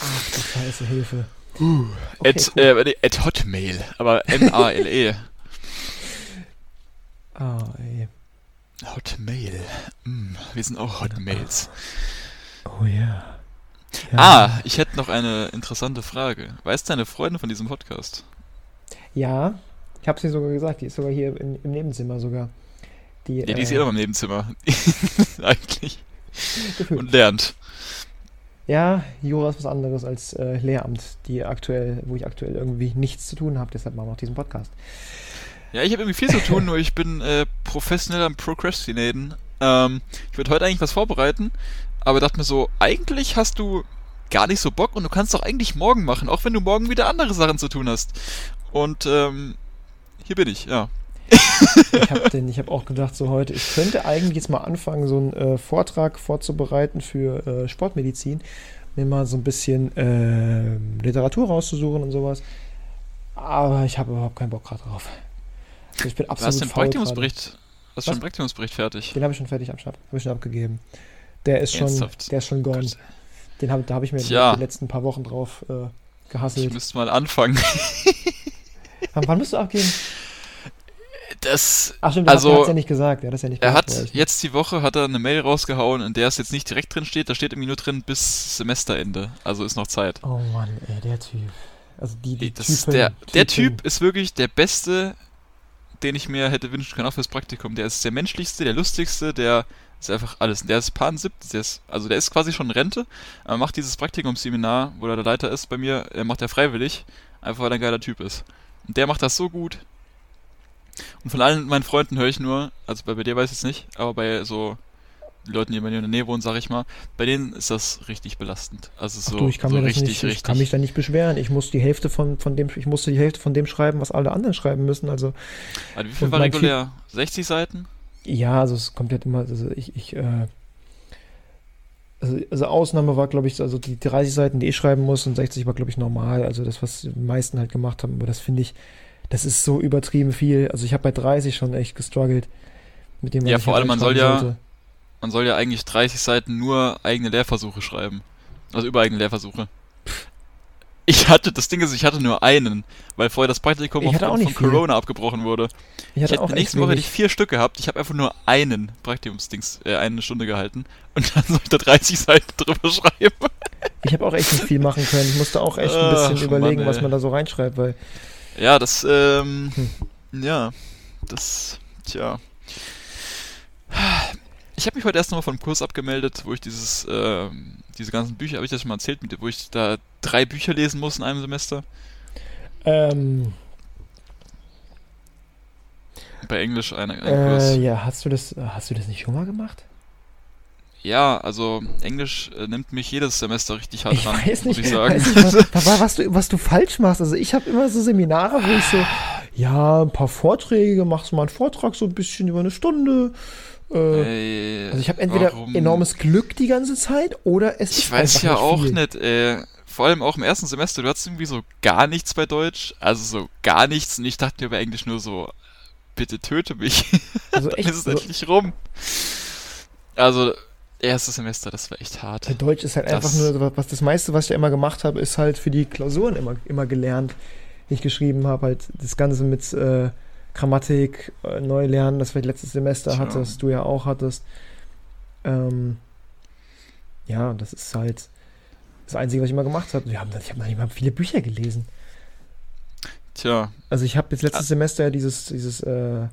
Ach du Scheiße, Hilfe. Okay, at, cool. äh, at Hotmail, aber M-A-L-E. Ah, ey. Hotmail. Mm, wir sind auch Hotmails. Oh ja. ja. Ah, ich hätte noch eine interessante Frage. Weiß deine Freundin von diesem Podcast? Ja, ich hab's dir sogar gesagt, die ist sogar hier im, im Nebenzimmer sogar. Die, Ja, die ist äh, eh immer im Nebenzimmer. Eigentlich. gefühlt. Und lernt. Ja, Jura ist was anderes als äh, Lehramt, die aktuell, wo ich aktuell irgendwie nichts zu tun habe, deshalb machen wir auch diesen Podcast. Ja, ich habe irgendwie viel zu tun, nur ich bin äh, professionell am Procrastinaten. Ähm, ich würde heute eigentlich was vorbereiten, aber dachte mir so, eigentlich hast du gar nicht so Bock und du kannst doch eigentlich morgen machen, auch wenn du morgen wieder andere Sachen zu tun hast. Und ähm, hier bin ich, ja. ich habe hab auch gedacht, so heute, ich könnte eigentlich jetzt mal anfangen, so einen äh, Vortrag vorzubereiten für äh, Sportmedizin, mir mal so ein bisschen äh, Literatur rauszusuchen und sowas. Aber ich habe überhaupt keinen Bock gerade drauf. Also ich bin absolut du hast den Praktikumsbericht, hast schon Praktikumsbericht fertig? Den habe ich schon fertig habe ich schon abgegeben. Der ist schon, der ist schon gone. Den hab, da habe ich mir Tja. die letzten paar Wochen drauf äh, gehasselt. Ich müsste mal anfangen. wann musst du abgeben? Das, Ach stimmt, also, hat ja nicht gesagt. Er, ja nicht er hat jetzt die Woche hat er eine Mail rausgehauen, in der es jetzt nicht direkt drin steht. Da steht irgendwie nur drin bis Semesterende. Also ist noch Zeit. Oh Mann, ey, der Typ. Also die, die das Typen, der, der Typ ist wirklich der beste, den ich mir hätte wünschen können, auch fürs Praktikum. Der ist der menschlichste, der lustigste, der ist einfach alles. Der ist Pan 70, der ist, also der ist quasi schon in Rente, aber macht dieses Praktikumsseminar, wo er der Leiter ist bei mir, er macht er freiwillig, einfach weil er ein geiler Typ ist. Und der macht das so gut. Und von allen meinen Freunden höre ich nur, also bei, bei dir weiß ich es nicht, aber bei so Leuten, die bei mir in der Nähe wohnen, sag ich mal, bei denen ist das richtig belastend. Also so, Ach du, ich kann so mir richtig, nicht, richtig. Ich kann mich da nicht beschweren. Ich muss die Hälfte von, von dem, ich musste die Hälfte von dem schreiben, was alle anderen schreiben müssen. Also, also wie viel war regulär? 60 Seiten? Ja, also es kommt halt immer, also ich, ich, äh, also, also Ausnahme war, glaube ich, also die 30 Seiten, die ich schreiben muss und 60 war, glaube ich, normal. Also das, was die meisten halt gemacht haben, aber das finde ich, das ist so übertrieben viel. Also ich habe bei 30 schon echt gestruggelt mit dem, was Ja, vor allem, man soll ja, man soll ja eigentlich 30 Seiten nur eigene Lehrversuche schreiben. Also über eigene Lehrversuche. Ich hatte, das Ding ist, ich hatte nur einen, weil vorher das Praktikum aufgrund von viel. Corona abgebrochen wurde. Ich hatte, ich hätte nächste Woche hätte ich vier Stück gehabt. Ich habe einfach nur einen Praktikumsdings, äh, eine Stunde gehalten. Und dann soll ich da 30 Seiten drüber schreiben. Ich habe auch echt nicht viel machen können. Ich musste auch echt ein bisschen Ach, überlegen, Mann, was man da so reinschreibt, weil. Ja, das, ähm, hm. ja, das, tja. Ich habe mich heute erst nochmal vom Kurs abgemeldet, wo ich dieses, äh, diese ganzen Bücher, habe ich das schon mal erzählt, mit, wo ich da drei Bücher lesen muss in einem Semester? Ähm. Bei Englisch ein, ein äh, Kurs. Ja, hast du das, hast du das nicht schon mal gemacht? Ja, also Englisch äh, nimmt mich jedes Semester richtig hart ich ran, weiß nicht, muss ich sagen. Weiß nicht, was, was, du, was du falsch machst. Also ich habe immer so Seminare, wo ich so, ja, ein paar Vorträge, machst mal einen Vortrag so ein bisschen über eine Stunde, äh, also ich habe entweder warum? enormes Glück die ganze Zeit oder es ich ist Ich weiß ja nicht auch viel. nicht, äh, vor allem auch im ersten Semester, du hattest irgendwie so gar nichts bei Deutsch, also so gar nichts und ich dachte mir bei Englisch nur so, bitte töte mich. Also echt, Dann ist es so endlich rum. Also, erstes Semester, das war echt hart. Bei Deutsch ist halt das einfach nur, was das meiste, was ich ja immer gemacht habe, ist halt für die Klausuren immer, immer gelernt, die ich geschrieben habe, halt das Ganze mit äh, Grammatik äh, neu lernen, das vielleicht letztes Semester Tja. hattest, du ja auch hattest. Ähm, ja, das ist halt das Einzige, was ich immer gemacht habe. Ich habe hab noch nicht mal viele Bücher gelesen. Tja. Also ich habe jetzt letztes ah. Semester ja dieses, dieses äh,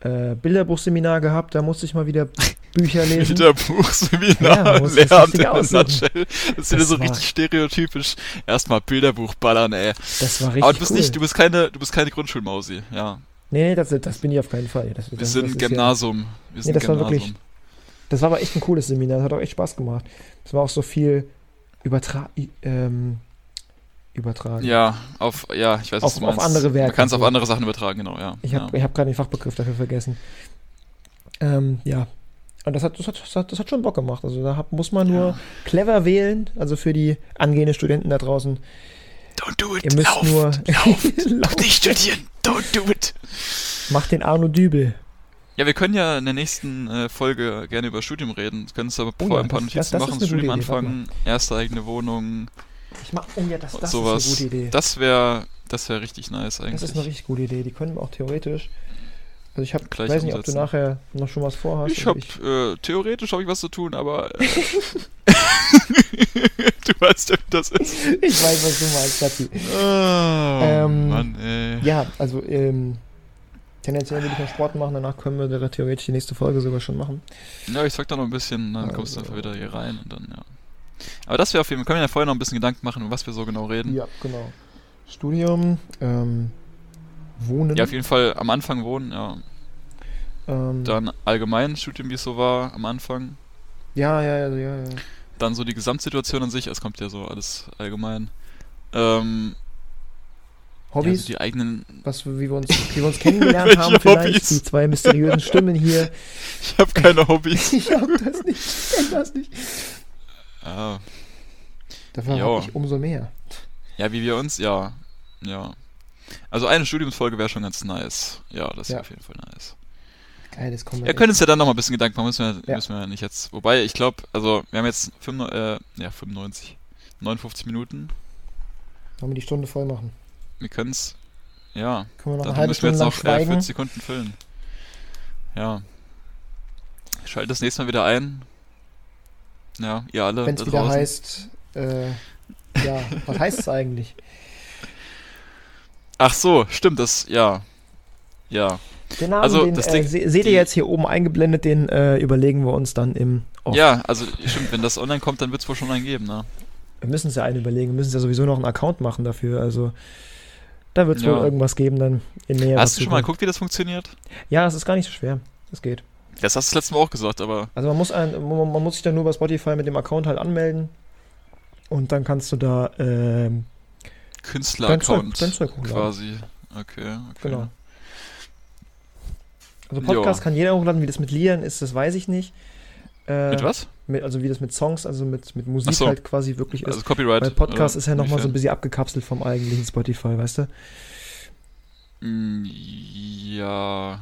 äh, Bilderbuchseminar gehabt, da musste ich mal wieder Bücher lesen. Bilderbuchseminar ja, lernen in a nutshell. Das ist wieder so richtig stereotypisch. Erstmal Bilderbuch ballern, ey. Das war richtig Aber du bist cool. nicht, du bist keine, du bist keine Grundschulmausi, ja. Nee, nee, das, das bin ich auf keinen Fall. Das, Wir das, sind Gymnasium. Ja, Wir sind nee, das Gymnasium. war wirklich, das war aber echt ein cooles Seminar, das hat auch echt Spaß gemacht. Das war auch so viel übertra ähm, übertragen. Ja, auf, ja, ich weiß, auf, was du meinst. Auf andere Werte. Man kann es auf andere Sachen übertragen, genau, ja. Ich habe ja. hab gerade den Fachbegriff dafür vergessen. Ähm, ja. Und das hat, das, hat, das hat schon Bock gemacht. Also da muss man nur ja. clever wählen, also für die angehenden Studenten da draußen. Don't do it. Ihr müsst lauf, nur lauf, lauf nicht studieren. Don't do it. Macht den Arno Dübel. Ja, wir können ja in der nächsten äh, Folge gerne über Studium reden. Wir können uns aber oh, ja, ein paar Notizen das, das machen, Studium anfangen, erste eigene Wohnung. Ich mach, oh ja, das, das sowas. ist eine gute Idee. Das wäre das wär richtig nice eigentlich. Das ist eine richtig gute Idee. Die können wir auch theoretisch also ich hab, weiß nicht, ob du nachher noch schon was vorhast. Ich habe äh, theoretisch habe ich was zu tun, aber äh, du weißt ja, wie das ist. Ich weiß, was du meinst, Schatzi. Oh, ähm, Mann, ey. Ja, also ähm, tendenziell würde ich noch Sport machen, danach können wir theoretisch die nächste Folge sogar schon machen. Ja, ich sag da noch ein bisschen, dann also, kommst du einfach wieder hier rein und dann, ja. Aber das wäre auf jeden Fall, wir können ja vorher noch ein bisschen Gedanken machen, was wir so genau reden. Ja, genau. Studium, ähm, wohnen. Ja, auf jeden Fall am Anfang wohnen, ja. ähm, Dann allgemein Studium, wie es so war am Anfang. ja, ja, ja, ja, ja. Dann so die Gesamtsituation an sich, es kommt ja so alles allgemein. Ähm, ja, Hobbys, so die eigenen. was, wie, wir uns, wie wir uns kennengelernt haben, vielleicht. Hobbys? Die zwei mysteriösen Stimmen hier. Ich habe keine Hobbys. Ich hab das nicht, ich kenn das nicht. Ja. Dafür Jo. habe ich umso mehr. ja, wie wir uns, ja. Ja. Also eine Studiumsfolge wäre schon ganz nice. Ja, das wäre Ja. auf jeden Fall nice. Geil, das kommt Wir können uns ja dann noch mal ein bisschen Gedanken machen, müssen wir, Ja. müssen wir nicht jetzt. Wobei, ich glaube, also wir haben jetzt 95, äh, ja, 95, 59 Minuten. Wollen wir die Stunde voll machen? Wir können es, ja, Können wir noch eine dann halbe müssen wir Stunde jetzt noch äh, schweigen? 40 Sekunden füllen. Ja. Schaltet das nächste Mal wieder ein. Ja, ihr alle Wenn es wieder draußen. heißt, äh, ja, was heißt es eigentlich? Ach so, stimmt, das, ja. Ja. Den Namen, Also, den das äh, Ding- se seht ihr jetzt hier oben eingeblendet, den äh, überlegen wir uns dann im Off. Ja, also stimmt, wenn das online kommt, dann wird es wohl schon einen geben, ne? Wir müssen es ja einen überlegen, wir müssen ja sowieso noch einen Account machen dafür, also da wird es Ja. wohl irgendwas geben dann in näherer Hast du schon mal geguckt, wie das funktioniert? Ja, es ist gar nicht so schwer. Es geht. Das hast du das letzte Mal auch gesagt, aber Also man muss, ein, man, man muss sich dann nur bei Spotify mit dem Account halt anmelden und dann kannst du da ähm, Künstler-Account quasi. Okay, okay. Genau. Also Podcast Ja. kann jeder hochladen, wie das mit Liedern ist, das weiß ich nicht. Äh, Mit was? Mit, also wie das mit Songs, also mit, mit Musik so. halt quasi wirklich ist. Also Copyright. Weil Podcast oder ist ja nochmal so ein bisschen abgekapselt vom eigentlichen Spotify, weißt du? Mm, Ja.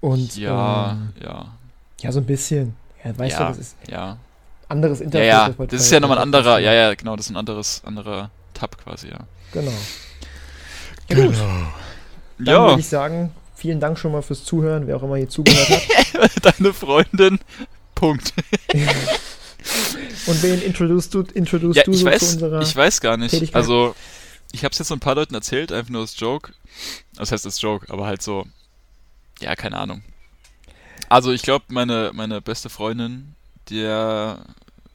Und ja, ähm, ja. ja, so ein bisschen. Ja, weißt Ja. du, das ist Ja. anderes Ja, Interface. ja. Spotify. Das ist ja nochmal ein anderer, ja, ja, genau, das ist ein anderes, anderer Tab quasi, ja. Genau. Ja, gut. Dann Ja, würde ich sagen, vielen Dank schon mal fürs Zuhören, wer auch immer hier zugehört hat. deine Freundin. Punkt. Und wen introduced du, introduced Ja, du ich so weiß, zu unserer ich weiß gar nicht. Tätigkeit? Also, ich habe es jetzt so ein paar Leuten erzählt, einfach nur als Joke. Das heißt als Joke, aber halt so, ja, keine Ahnung. Also, ich glaube, meine, meine beste Freundin, der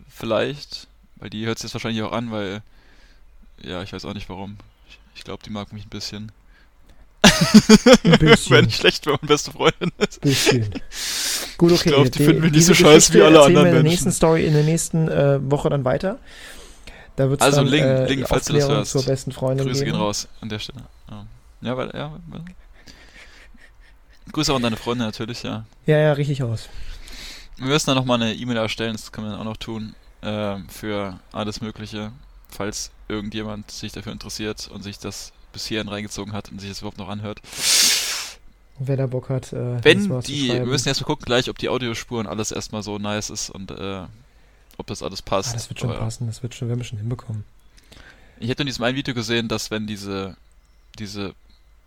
vielleicht, weil die hört es jetzt wahrscheinlich auch an, weil, ja, ich weiß auch nicht warum. Ich, ich glaube, die mag mich ein bisschen. Ein bisschen. Wäre nicht schlecht, wenn man beste Freundin ist. bisschen. Gut, okay. Ich glaub, die finden mich nicht so scheiße wie alle wir anderen in der Menschen. nächsten Story in der nächsten äh, Woche dann weiter. Da wird es Also dann Link- äh, Link, die falls du das hörst. zur besten Freundin Grüße geben. gehen raus an der Stelle. Ja, ja weil, ja. weil- Grüße auch an deine Freunde natürlich, ja. Ja, ja, richtig aus. Wir müssen dann nochmal eine E-Mail erstellen, das können wir dann auch noch tun, ähm, für alles Mögliche, falls irgendjemand sich dafür interessiert und sich das bis hierhin reingezogen hat und sich das überhaupt noch anhört. Wer da Bock hat, äh, Wenn die, wir müssen erstmal gucken gleich, ob die Audiospuren alles erstmal so nice ist und äh, ob das alles passt. ah, das wird schon Aber passen, das wird schon, werden wir schon hinbekommen. Ich hätte in diesem einen Video gesehen, dass wenn diese, diese,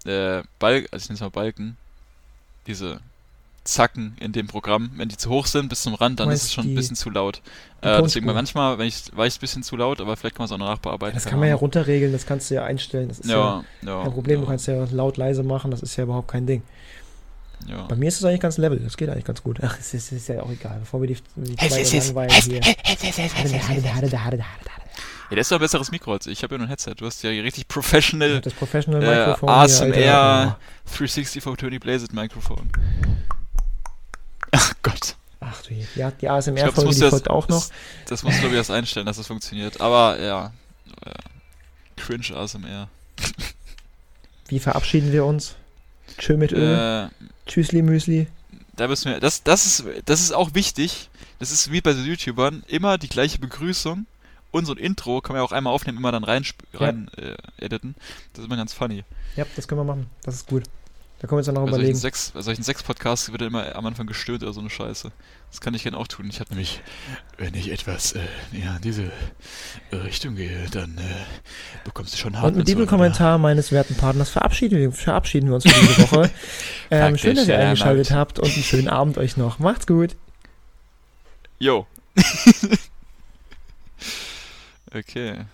äh, Balken, also ich nenne es mal Balken, diese Zacken in dem Programm, wenn die zu hoch sind bis zum Rand, dann ist es schon die- ein bisschen zu laut. Äh, deswegen manchmal, wenn ich, war ich ein bisschen zu laut, aber vielleicht kann man es auch noch nachbearbeiten. das keine kann man ja runterregeln, das kannst du ja einstellen. Das ist ja, ja, ja, kein Problem. Ja, Du kannst ja laut, leise machen, das ist ja überhaupt kein Ding. ja. Bei mir ist es eigentlich ganz level, das geht eigentlich ganz gut. Ach, es ist, es ist ja auch egal, bevor wir die, die zwei langweilen hier. Ja, der ist doch ein besseres Mikro als ich. Ich habe ja nur ein Headset. Du hast ja hier richtig professional Das Professional Äh, Mikrofon. ASMR. hier, Alter. 360 for Tony Blazed Mikrofon. Ach Gott. Ach du. Ja, die ASMR-Folge, folgt auch noch. Das, das musst du, glaube ich, erst einstellen, dass das funktioniert. Aber ja. äh, Cringe ASMR. Wie verabschieden wir uns? Tschö mit Öl. Äh, Tschüssli Müsli. da müssen wir. Das, das, ist, das ist auch wichtig. Das ist wie bei so YouTubern. Immer die gleiche Begrüßung. Und so ein Intro kann man ja auch einmal aufnehmen, immer dann rein, Ja. rein äh, editen. Das ist immer ganz funny. Ja, das können wir machen. Das ist gut. Da können wir uns dann noch Bei solchen, überlegen. sechs, bei solchen sechs Podcasts wird immer am Anfang gestöhnt oder so eine Scheiße. Das kann ich gerne auch tun. Ich habe nämlich, wenn ich etwas äh, ja, in diese Richtung gehe, dann äh, bekommst du schon hart Und mit diesem Kommentar meines werten Partners verabschieden wir, verabschieden wir uns für diese Woche. ähm, schön, dass ihr eingeschaltet habt und einen schönen Abend euch noch. Macht's gut. Yo. okay.